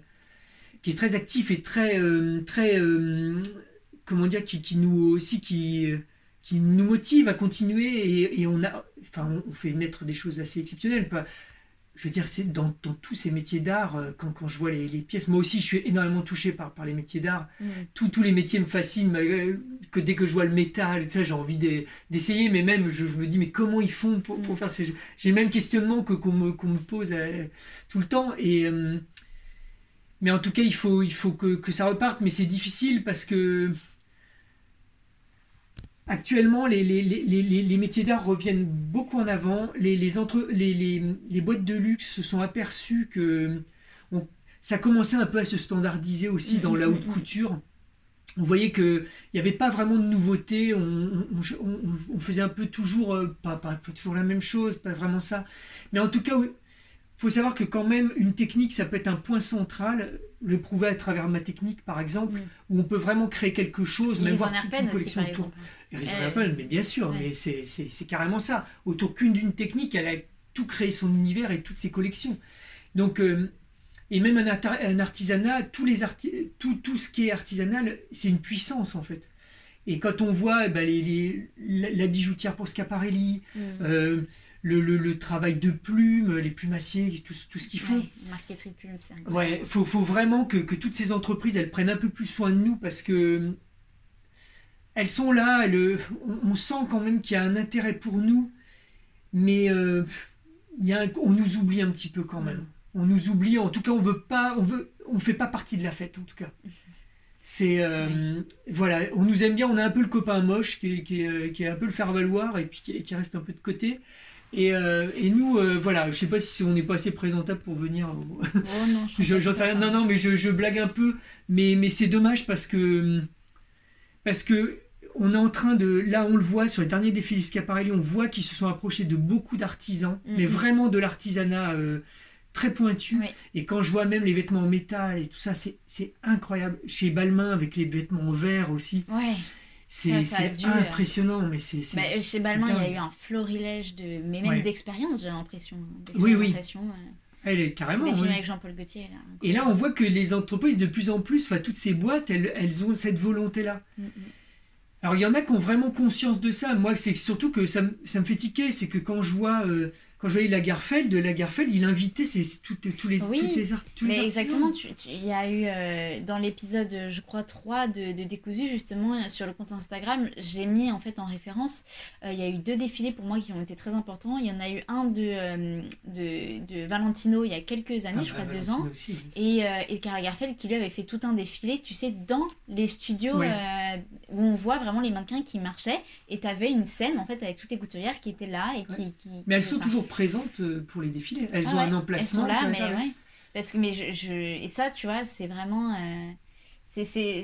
qui est très actif et très, euh, très euh, comment dire, qui, qui nous aussi, qui, qui nous motive à continuer et, et on a, enfin, on, on fait naître des choses assez exceptionnelles. Pas, je veux dire, c'est dans, dans tous ces métiers d'art, euh, quand, quand je vois les, les pièces, moi aussi, je suis énormément touché par, par les métiers d'art. Mhm. Tous- tous les métiers me fascinent, malgré que dès que je vois le métal, sais, j'ai envie d'e- d'essayer, mais même je, je me dis, mais comment ils font pour, pour Mm. faire ces... J'ai le même questionnement que qu'on me, pose euh, tout le temps. Et, euh, mais en tout cas, il faut, il faut que, que ça reparte, mais c'est difficile parce que actuellement, les, les, les, les, métiers d'art reviennent beaucoup en avant. Les, les, entre, les, les, les boîtes de luxe se sont aperçues que on- ça commençait un peu à se standardiser aussi dans la haute couture. On voyait qu'il n'y avait pas vraiment de nouveauté, on, on- faisait un peu toujours, euh, pas, pas- pas toujours la même chose, pas vraiment ça. Mais en tout cas, il faut savoir que quand même, une technique, ça peut être un point central, le prouver à travers ma technique, par exemple, où on peut vraiment créer quelque chose, même voir toute une aussi, collection par exemple. Herpen, mais bien sûr, Ouais. mais c'est- carrément ça. Autour qu'une d'une technique, elle a tout créé son univers et toutes ses collections. Donc, euh, et même un, artisanat, tous les arti- tout, tout ce qui est artisanal, c'est une puissance en fait. Et quand on voit eh ben, les, les- la, la bijoutière pour Schiaparelli, Mm. euh, le, le- le travail de plumes, les plumassiers, tout, ce- tout ce qu'ils font, Ouais, marqueterie de plumes, c'est incroyable. Ouais, faut, faut vraiment que, que toutes ces entreprises, elles prennent un peu plus soin de nous parce que elles sont là, elles- on, on sent quand même qu'il y a un intérêt pour nous, mais euh, il y a un- on nous oublie un petit peu quand même. Mm. On nous oublie, en tout cas, on veut pas, on veut, on fait pas partie de la fête en tout cas. C'est euh, voilà, on nous aime bien, on a un peu le copain moche qui est, qui est, euh, qui est un peu le faire valoir et puis qui, qui reste un peu de côté. Et, euh, et nous, euh, voilà, je sais pas si on n'est pas assez présentable pour venir. au- Oh non, je J'en sais rien. Non, non, mais je, je blague un peu. Mais, mais c'est dommage parce que. Parce que. On est en train de. Là, on le voit sur les derniers défilés Schiaparelli, on voit qu'ils se sont approchés de beaucoup d'artisans, Mhm. mais vraiment de l'artisanat euh, très pointu. Oui. Et quand je vois même les vêtements en métal et tout ça, c'est incroyable. Chez Balmain, avec les vêtements en verre aussi, Ouais. c'est euh, impressionnant. Mais c'est. Bah, chez Balmain, il y a eu un florilège de, mais même Ouais. d'expérience, j'ai l'impression. Oui, oui. euh, Elle est carrément. Films avec Jean-Paul Gaultier. Là. Et là, on voit que les entreprises, de plus en plus, toutes ces boîtes, elles, elles ont cette volonté-là. Mm, mm. Alors il y en a qui ont vraiment conscience de ça. Moi, c'est surtout que ça, me- fait tiquer, c'est que quand je vois, euh, quand je voyais Lagerfeld, de Lagerfeld, il invitait ses, toutes, tous les, Oui, toutes les art- tous Mais exactement, il y a eu euh, dans l'épisode, je crois, 3 de, de Décousu, justement, euh, sur le compte Instagram, j'ai mis en fait en référence, euh, il y a eu deux défilés pour moi qui ont été très importants. Il y en a eu un de, euh, de, de Valentino il y a quelques années, Ah, je crois bah, deux Valentino ans. aussi, oui. Et, et Karl Lagerfeld qui lui avait fait tout un défilé, tu sais, dans les studios Ouais. où on voit vraiment les mannequins qui marchaient. Et tu avais une scène en fait avec toutes les couturières qui étaient là et qui. qui- Mais elles sont toujours présentes euh, pour les défilés. Elles Ah ont ouais, un emplacement. Elles sont là, mais ouais. Parce que, mais je, je- Et ça, tu vois, c'est vraiment. euh, c'est-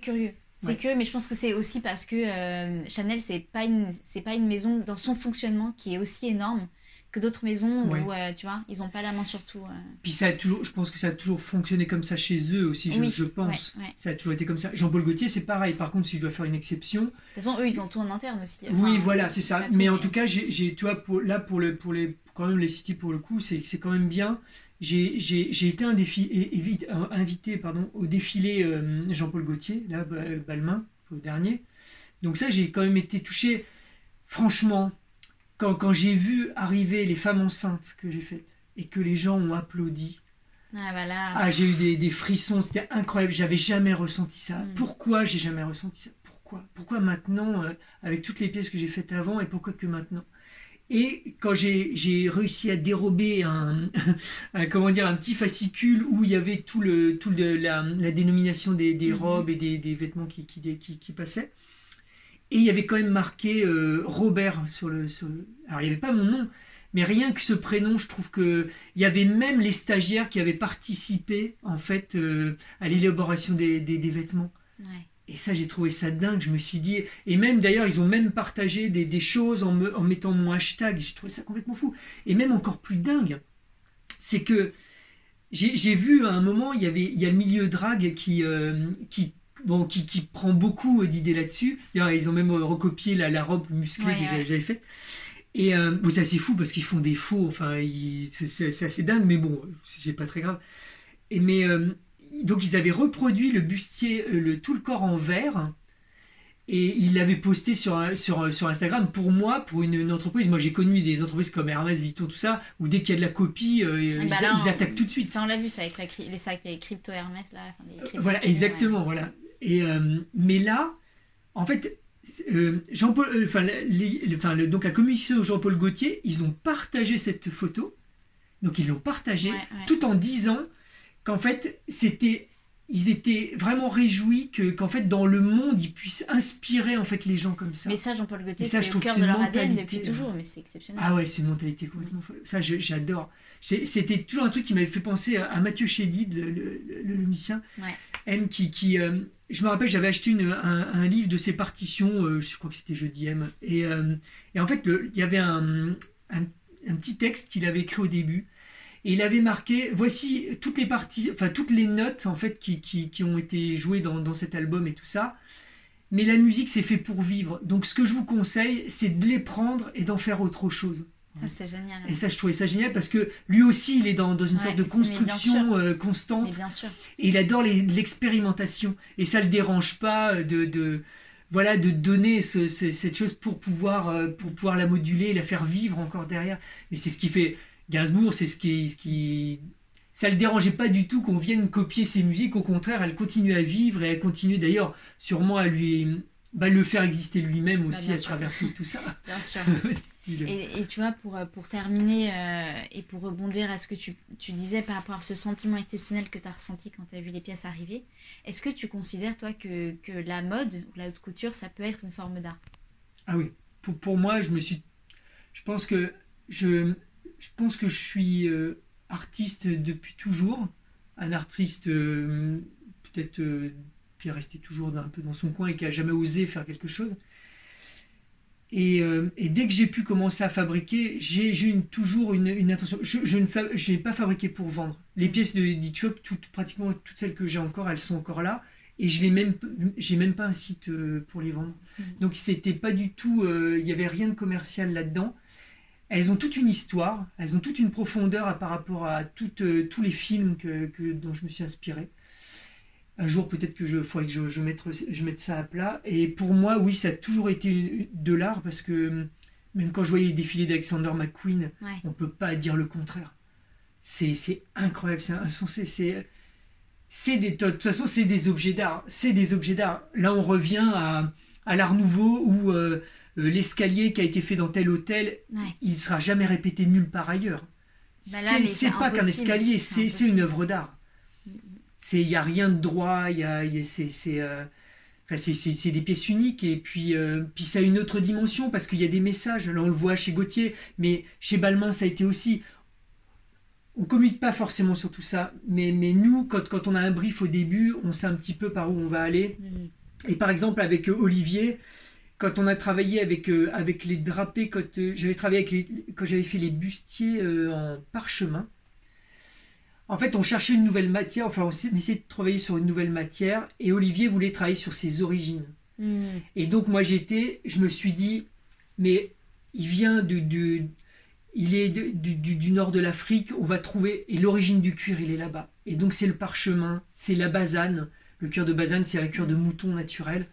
curieux. C'est Ouais. curieux, mais je pense que c'est aussi parce que euh, Chanel, c'est pas, une, c'est pas une maison dans son fonctionnement qui est aussi énorme que d'autres maisons Ouais. où, euh, tu vois, ils ont pas la main sur tout. euh. Puis ça a toujours, je pense que ça a toujours fonctionné comme ça chez eux aussi, je, Oui, je pense. ouais, ouais. Ça a toujours été comme ça. Jean-Paul Gaultier, c'est pareil. Par contre, si je dois faire une exception, De toute façon, eux, ils ont tout en interne aussi. oui, voilà, c'est ça. tout, mais en tout cas, j'ai, tu vois, pour, là, pour, le, pour les, quand même les cités, pour le coup, c'est, c'est quand même bien. J'ai, j'ai, j'ai été un défi, un- invité pardon, au défilé euh, Jean-Paul Gaultier, là, Ba- Balmain, au dernier. Donc ça, j'ai quand même été touché. Franchement, quand, quand j'ai vu arriver les femmes enceintes que j'ai faites et que les gens ont applaudi, Ah, voilà. ah, j'ai eu des, des frissons, c'était incroyable, j'avais jamais ressenti ça. Mm. Pourquoi j'ai jamais ressenti ça? Pourquoi? Pourquoi maintenant, euh, avec toutes les pièces que j'ai faites avant, et pourquoi que maintenant? Et quand j'ai réussi à dérober un, un- comment dire, un petit fascicule où il y avait tout le, tout le, la, la dénomination des, des Mhm. robes et des, des vêtements qui, qui, qui, qui passaient, et il y avait quand même marqué euh, Robert sur le, sur le- Alors il n'y avait pas mon nom, mais rien que ce prénom, je trouve que il y avait même les stagiaires qui avaient participé en fait euh, à l'élaboration des, des, des vêtements. Ouais. Et ça, j'ai trouvé ça dingue. Je me suis dit, et même d'ailleurs, ils ont même partagé des, des choses en, me- en mettant mon hashtag. J'ai trouvé ça complètement fou. Et même encore plus dingue, c'est que j'ai j'ai vu à un moment, il y avait, il y a le milieu drague qui, euh, qui, bon, qui, qui prend beaucoup d'idées là-dessus. D'ailleurs, ils ont même euh, recopié la, la robe musclée Ouais, que ouais. j'avais- faite. Et euh, bon, c'est assez fou parce qu'ils font des faux. Enfin, ils- c'est- assez dingue, mais bon, c'est pas très grave. Et mais euh, donc ils avaient reproduit le bustier, euh, le, tout le corps en verre. Et ils l'avaient posté sur, sur, sur Instagram pour moi, pour une, une entreprise. Moi, j'ai connu des entreprises comme Hermès, Vuitton, tout ça, où dès qu'il y a de la copie, euh, ils, bah là, ils on- attaquent tout de suite. Ça, on l'a vu, ça avec la, les sacs, les crypto Hermès, là. enfin, les crypto Voilà, exactement, voilà. Et, euh, mais là, en fait, euh, Jean-Paul, euh, enfin, donc la commission Jean-Paul Gaultier, ils ont partagé cette photo. Donc ils l'ont partagée, Ouais, ouais. tout en disant qu'en fait, c'était, ils étaient vraiment réjouis que, qu'en fait, dans le monde, ils puissent inspirer en fait les gens comme ça. Mais ça, Jean-Paul Gaultier, Et ça, je c'est au cœur de leur ADN depuis hein. toujours, mais c'est exceptionnel. Ah ouais, c'est une mentalité complètement folle. Ça, j'adore. C'était toujours un truc qui m'avait fait penser à, à Mathieu Chédid, le, le, le- le musicien, Ouais. M, qui... euh, je me rappelle, j'avais acheté un, livre de ses partitions, euh, je crois que c'était Jeudi M, et, euh, et en fait, il y avait un, un, un petit texte qu'il avait écrit au début, Et il avait marqué, voici toutes les parties, enfin toutes les notes en fait qui, qui, qui ont été jouées dans, dans, cet album et tout ça. Mais la musique, c'est fait pour vivre. Donc ce que je vous conseille, c'est de les prendre et d'en faire autre chose. Ça, c'est génial. Et ça, je trouvais ça génial parce que lui aussi, il est dans, dans une sorte de construction euh, constante. bien sûr. Et il adore l'expérimentation. Et ça le dérange pas de, de voilà, de donner ce, cette chose pour pouvoir, euh, pour pouvoir la moduler la faire vivre encore derrière. Mais c'est ce qui fait Gainsbourg, c'est ce qui, ce qui. Ça le dérangeait pas du tout qu'on vienne copier ses musiques. Au contraire, elle continue à vivre et elle continue d'ailleurs sûrement à lui bah, le faire exister lui-même bah, aussi à travers tout, ça. Bien sûr. et, tu vois, pour, pour terminer euh, et pour rebondir à ce que tu, tu, disais par rapport à ce sentiment exceptionnel que tu as ressenti quand tu as vu les pièces arriver, est-ce que tu considères, toi, que, que la mode ou la haute couture, ça peut être une forme d'art? Ah oui. Pour, pour moi, je me suis. Je pense que je, je pense que je suis euh, artiste depuis toujours. Un artiste euh, peut-être qui est resté toujours un peu dans son coin et qui a jamais osé faire quelque chose. Et, euh, et dès que j'ai pu commencer à fabriquer, j'ai une, toujours une, une, intention. Je, je ne n'ai pas fabriqué pour vendre. Les pièces de Ditchok, toutes, pratiquement toutes celles que j'ai encore, elles sont encore là. Et je n'ai même, même pas un site euh, pour les vendre. Mmh. Donc c'était pas du tout, euh, il y n'y avait rien de commercial là-dedans. Elles ont toute une histoire, elles ont toute une profondeur par rapport à toutes, tous les films que, que, dont je me suis inspiré un jour peut-être que je faudrait que je, je, mette, je mette ça à plat. Et pour moi, oui, ça a toujours été de l'art parce que même quand je voyais les défilés d'Alexander McQueen, on peut pas dire le contraire. C'est incroyable, c'est insensé. C'est des de toute façon c'est des objets d'art. C'est des objets d'art. Là, on revient à, à l'art nouveau où euh, euh, l'escalier qui a été fait dans tel hôtel, il sera jamais répété nulle part ailleurs. Bah c'est pas qu'un escalier, c'est une œuvre d'art c'est il y a rien de droit il y a, c'est c'est euh, c'est des pièces uniques et puis, euh, puis ça a une autre dimension parce qu'il y a des messages. Là, on le voit chez Gauthier, mais chez Balmain, ça a été aussi. On ne communique pas forcément sur tout ça, mais, mais nous, quand, quand on a un brief au début, on sait un petit peu par où on va aller. Mm. Et par exemple, avec euh, Olivier, quand on a travaillé avec, avec les drapés, quand j'avais travaillé avec les, quand j'avais fait les bustiers en parchemin, en fait, on cherchait une nouvelle matière, enfin, on essayait de travailler sur une nouvelle matière, et Olivier voulait travailler sur ses origines. Hmm. Et donc, moi, j'étais, je me suis dit, mais il vient de, il est du, nord de l'Afrique, on va trouver, et l'origine du cuir, il est là-bas. Et donc, c'est le parchemin, c'est la basane. Le cuir de basane, c'est un cuir de mouton naturel.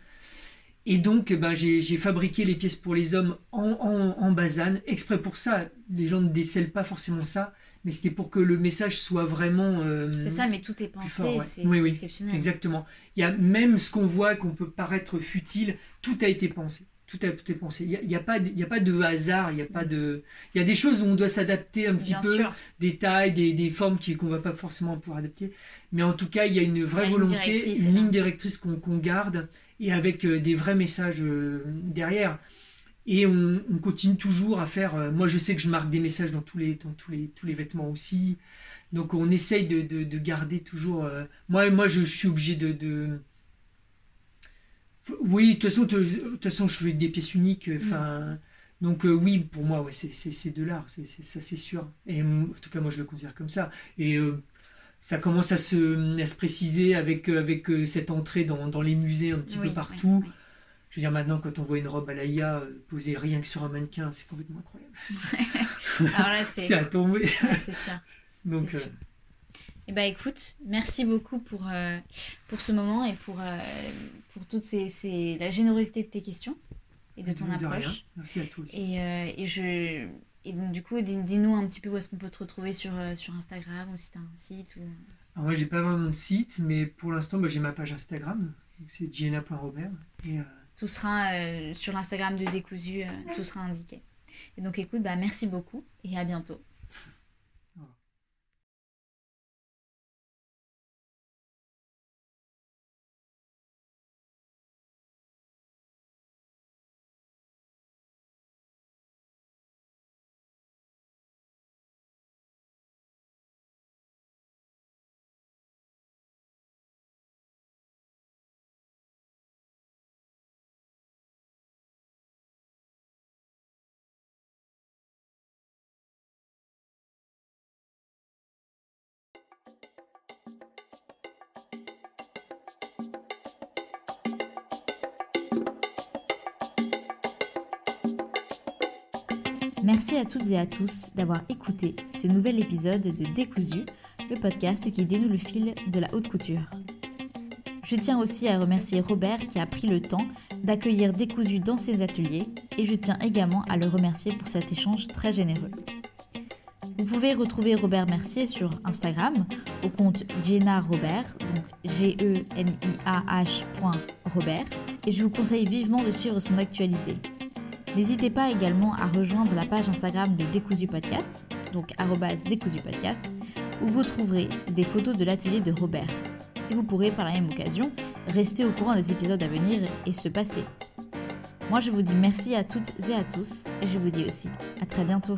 Et donc, ben, j'ai fabriqué les pièces pour les hommes en, en basane, exprès pour ça. Les gens ne décèlent pas forcément ça mais c'était pour que le message soit vraiment. Euh, c'est ça, mais tout est pensé, c'est oui, oui, exceptionnel. Exactement. Il y a même ce qu'on voit, qu'on peut paraître futile, tout a été pensé. Tout a été pensé. Il n'y a, il y a, pas, il y a pas de hasard, il y a pas de. Il y a des choses où on doit s'adapter un petit peu, des tailles, des, des formes qu'on ne va pas forcément pouvoir adapter. Mais en tout cas, il y a une vraie volonté, une ligne directrice qu'on garde et avec euh, des vrais messages euh, derrière. Et on, continue toujours à faire. Euh, moi, je sais que je marque des messages dans tous les, dans tous les, tous les vêtements aussi. Donc, on essaye de, de, garder toujours. Euh, moi, moi je, suis obligé de. de... Oui, de toute façon, de, toute façon, je fais des pièces uniques. Euh, enfin. Donc oui, pour moi, ouais, c'est de l'art, ça c'est sûr. Et en tout cas, moi je le considère comme ça. Et ça commence à se, à se préciser avec, avec cette entrée dans, dans les musées un petit peu partout. Je veux dire, maintenant, quand on voit une robe à l'AIA euh, posée rien que sur un mannequin, c'est complètement incroyable. c'est à tomber. c'est sûr. Donc, sûr. Euh, eh ben, écoute, merci beaucoup pour, euh, pour ce moment et pour, pour toute ces, la générosité de tes questions et de ton approche. Merci à tous. Et, et, je, et donc, du coup, dis-nous un petit peu où est-ce qu'on peut te retrouver sur, sur Instagram ou si tu as un site. Ou... Alors, moi, j'ai pas vraiment de site, mais pour l'instant, bah, j'ai ma page Instagram. C'est giena.robert. Et. Tout sera euh, sur l'Instagram de Décousu, euh, tout sera indiqué. Et donc écoute, bah, merci beaucoup et à bientôt. Merci à toutes et à tous d'avoir écouté ce nouvel épisode de Décousu, le podcast qui dénoue le fil de la haute couture. Je tiens aussi à remercier Robert qui a pris le temps d'accueillir Décousu dans ses ateliers et je tiens également à le remercier pour cet échange très généreux. Vous pouvez retrouver Robert Mercier sur Instagram au compte Jenna donc G-E-N-I-A-H. Et je vous conseille vivement de suivre son actualité. N'hésitez pas également à rejoindre la page Instagram de Décousu Podcast, donc Décousu Podcast, où vous trouverez des photos de l'atelier de Robert. Et vous pourrez par la même occasion rester au courant des épisodes à venir et se passer. Moi je vous dis merci à toutes et à tous et je vous dis aussi à très bientôt.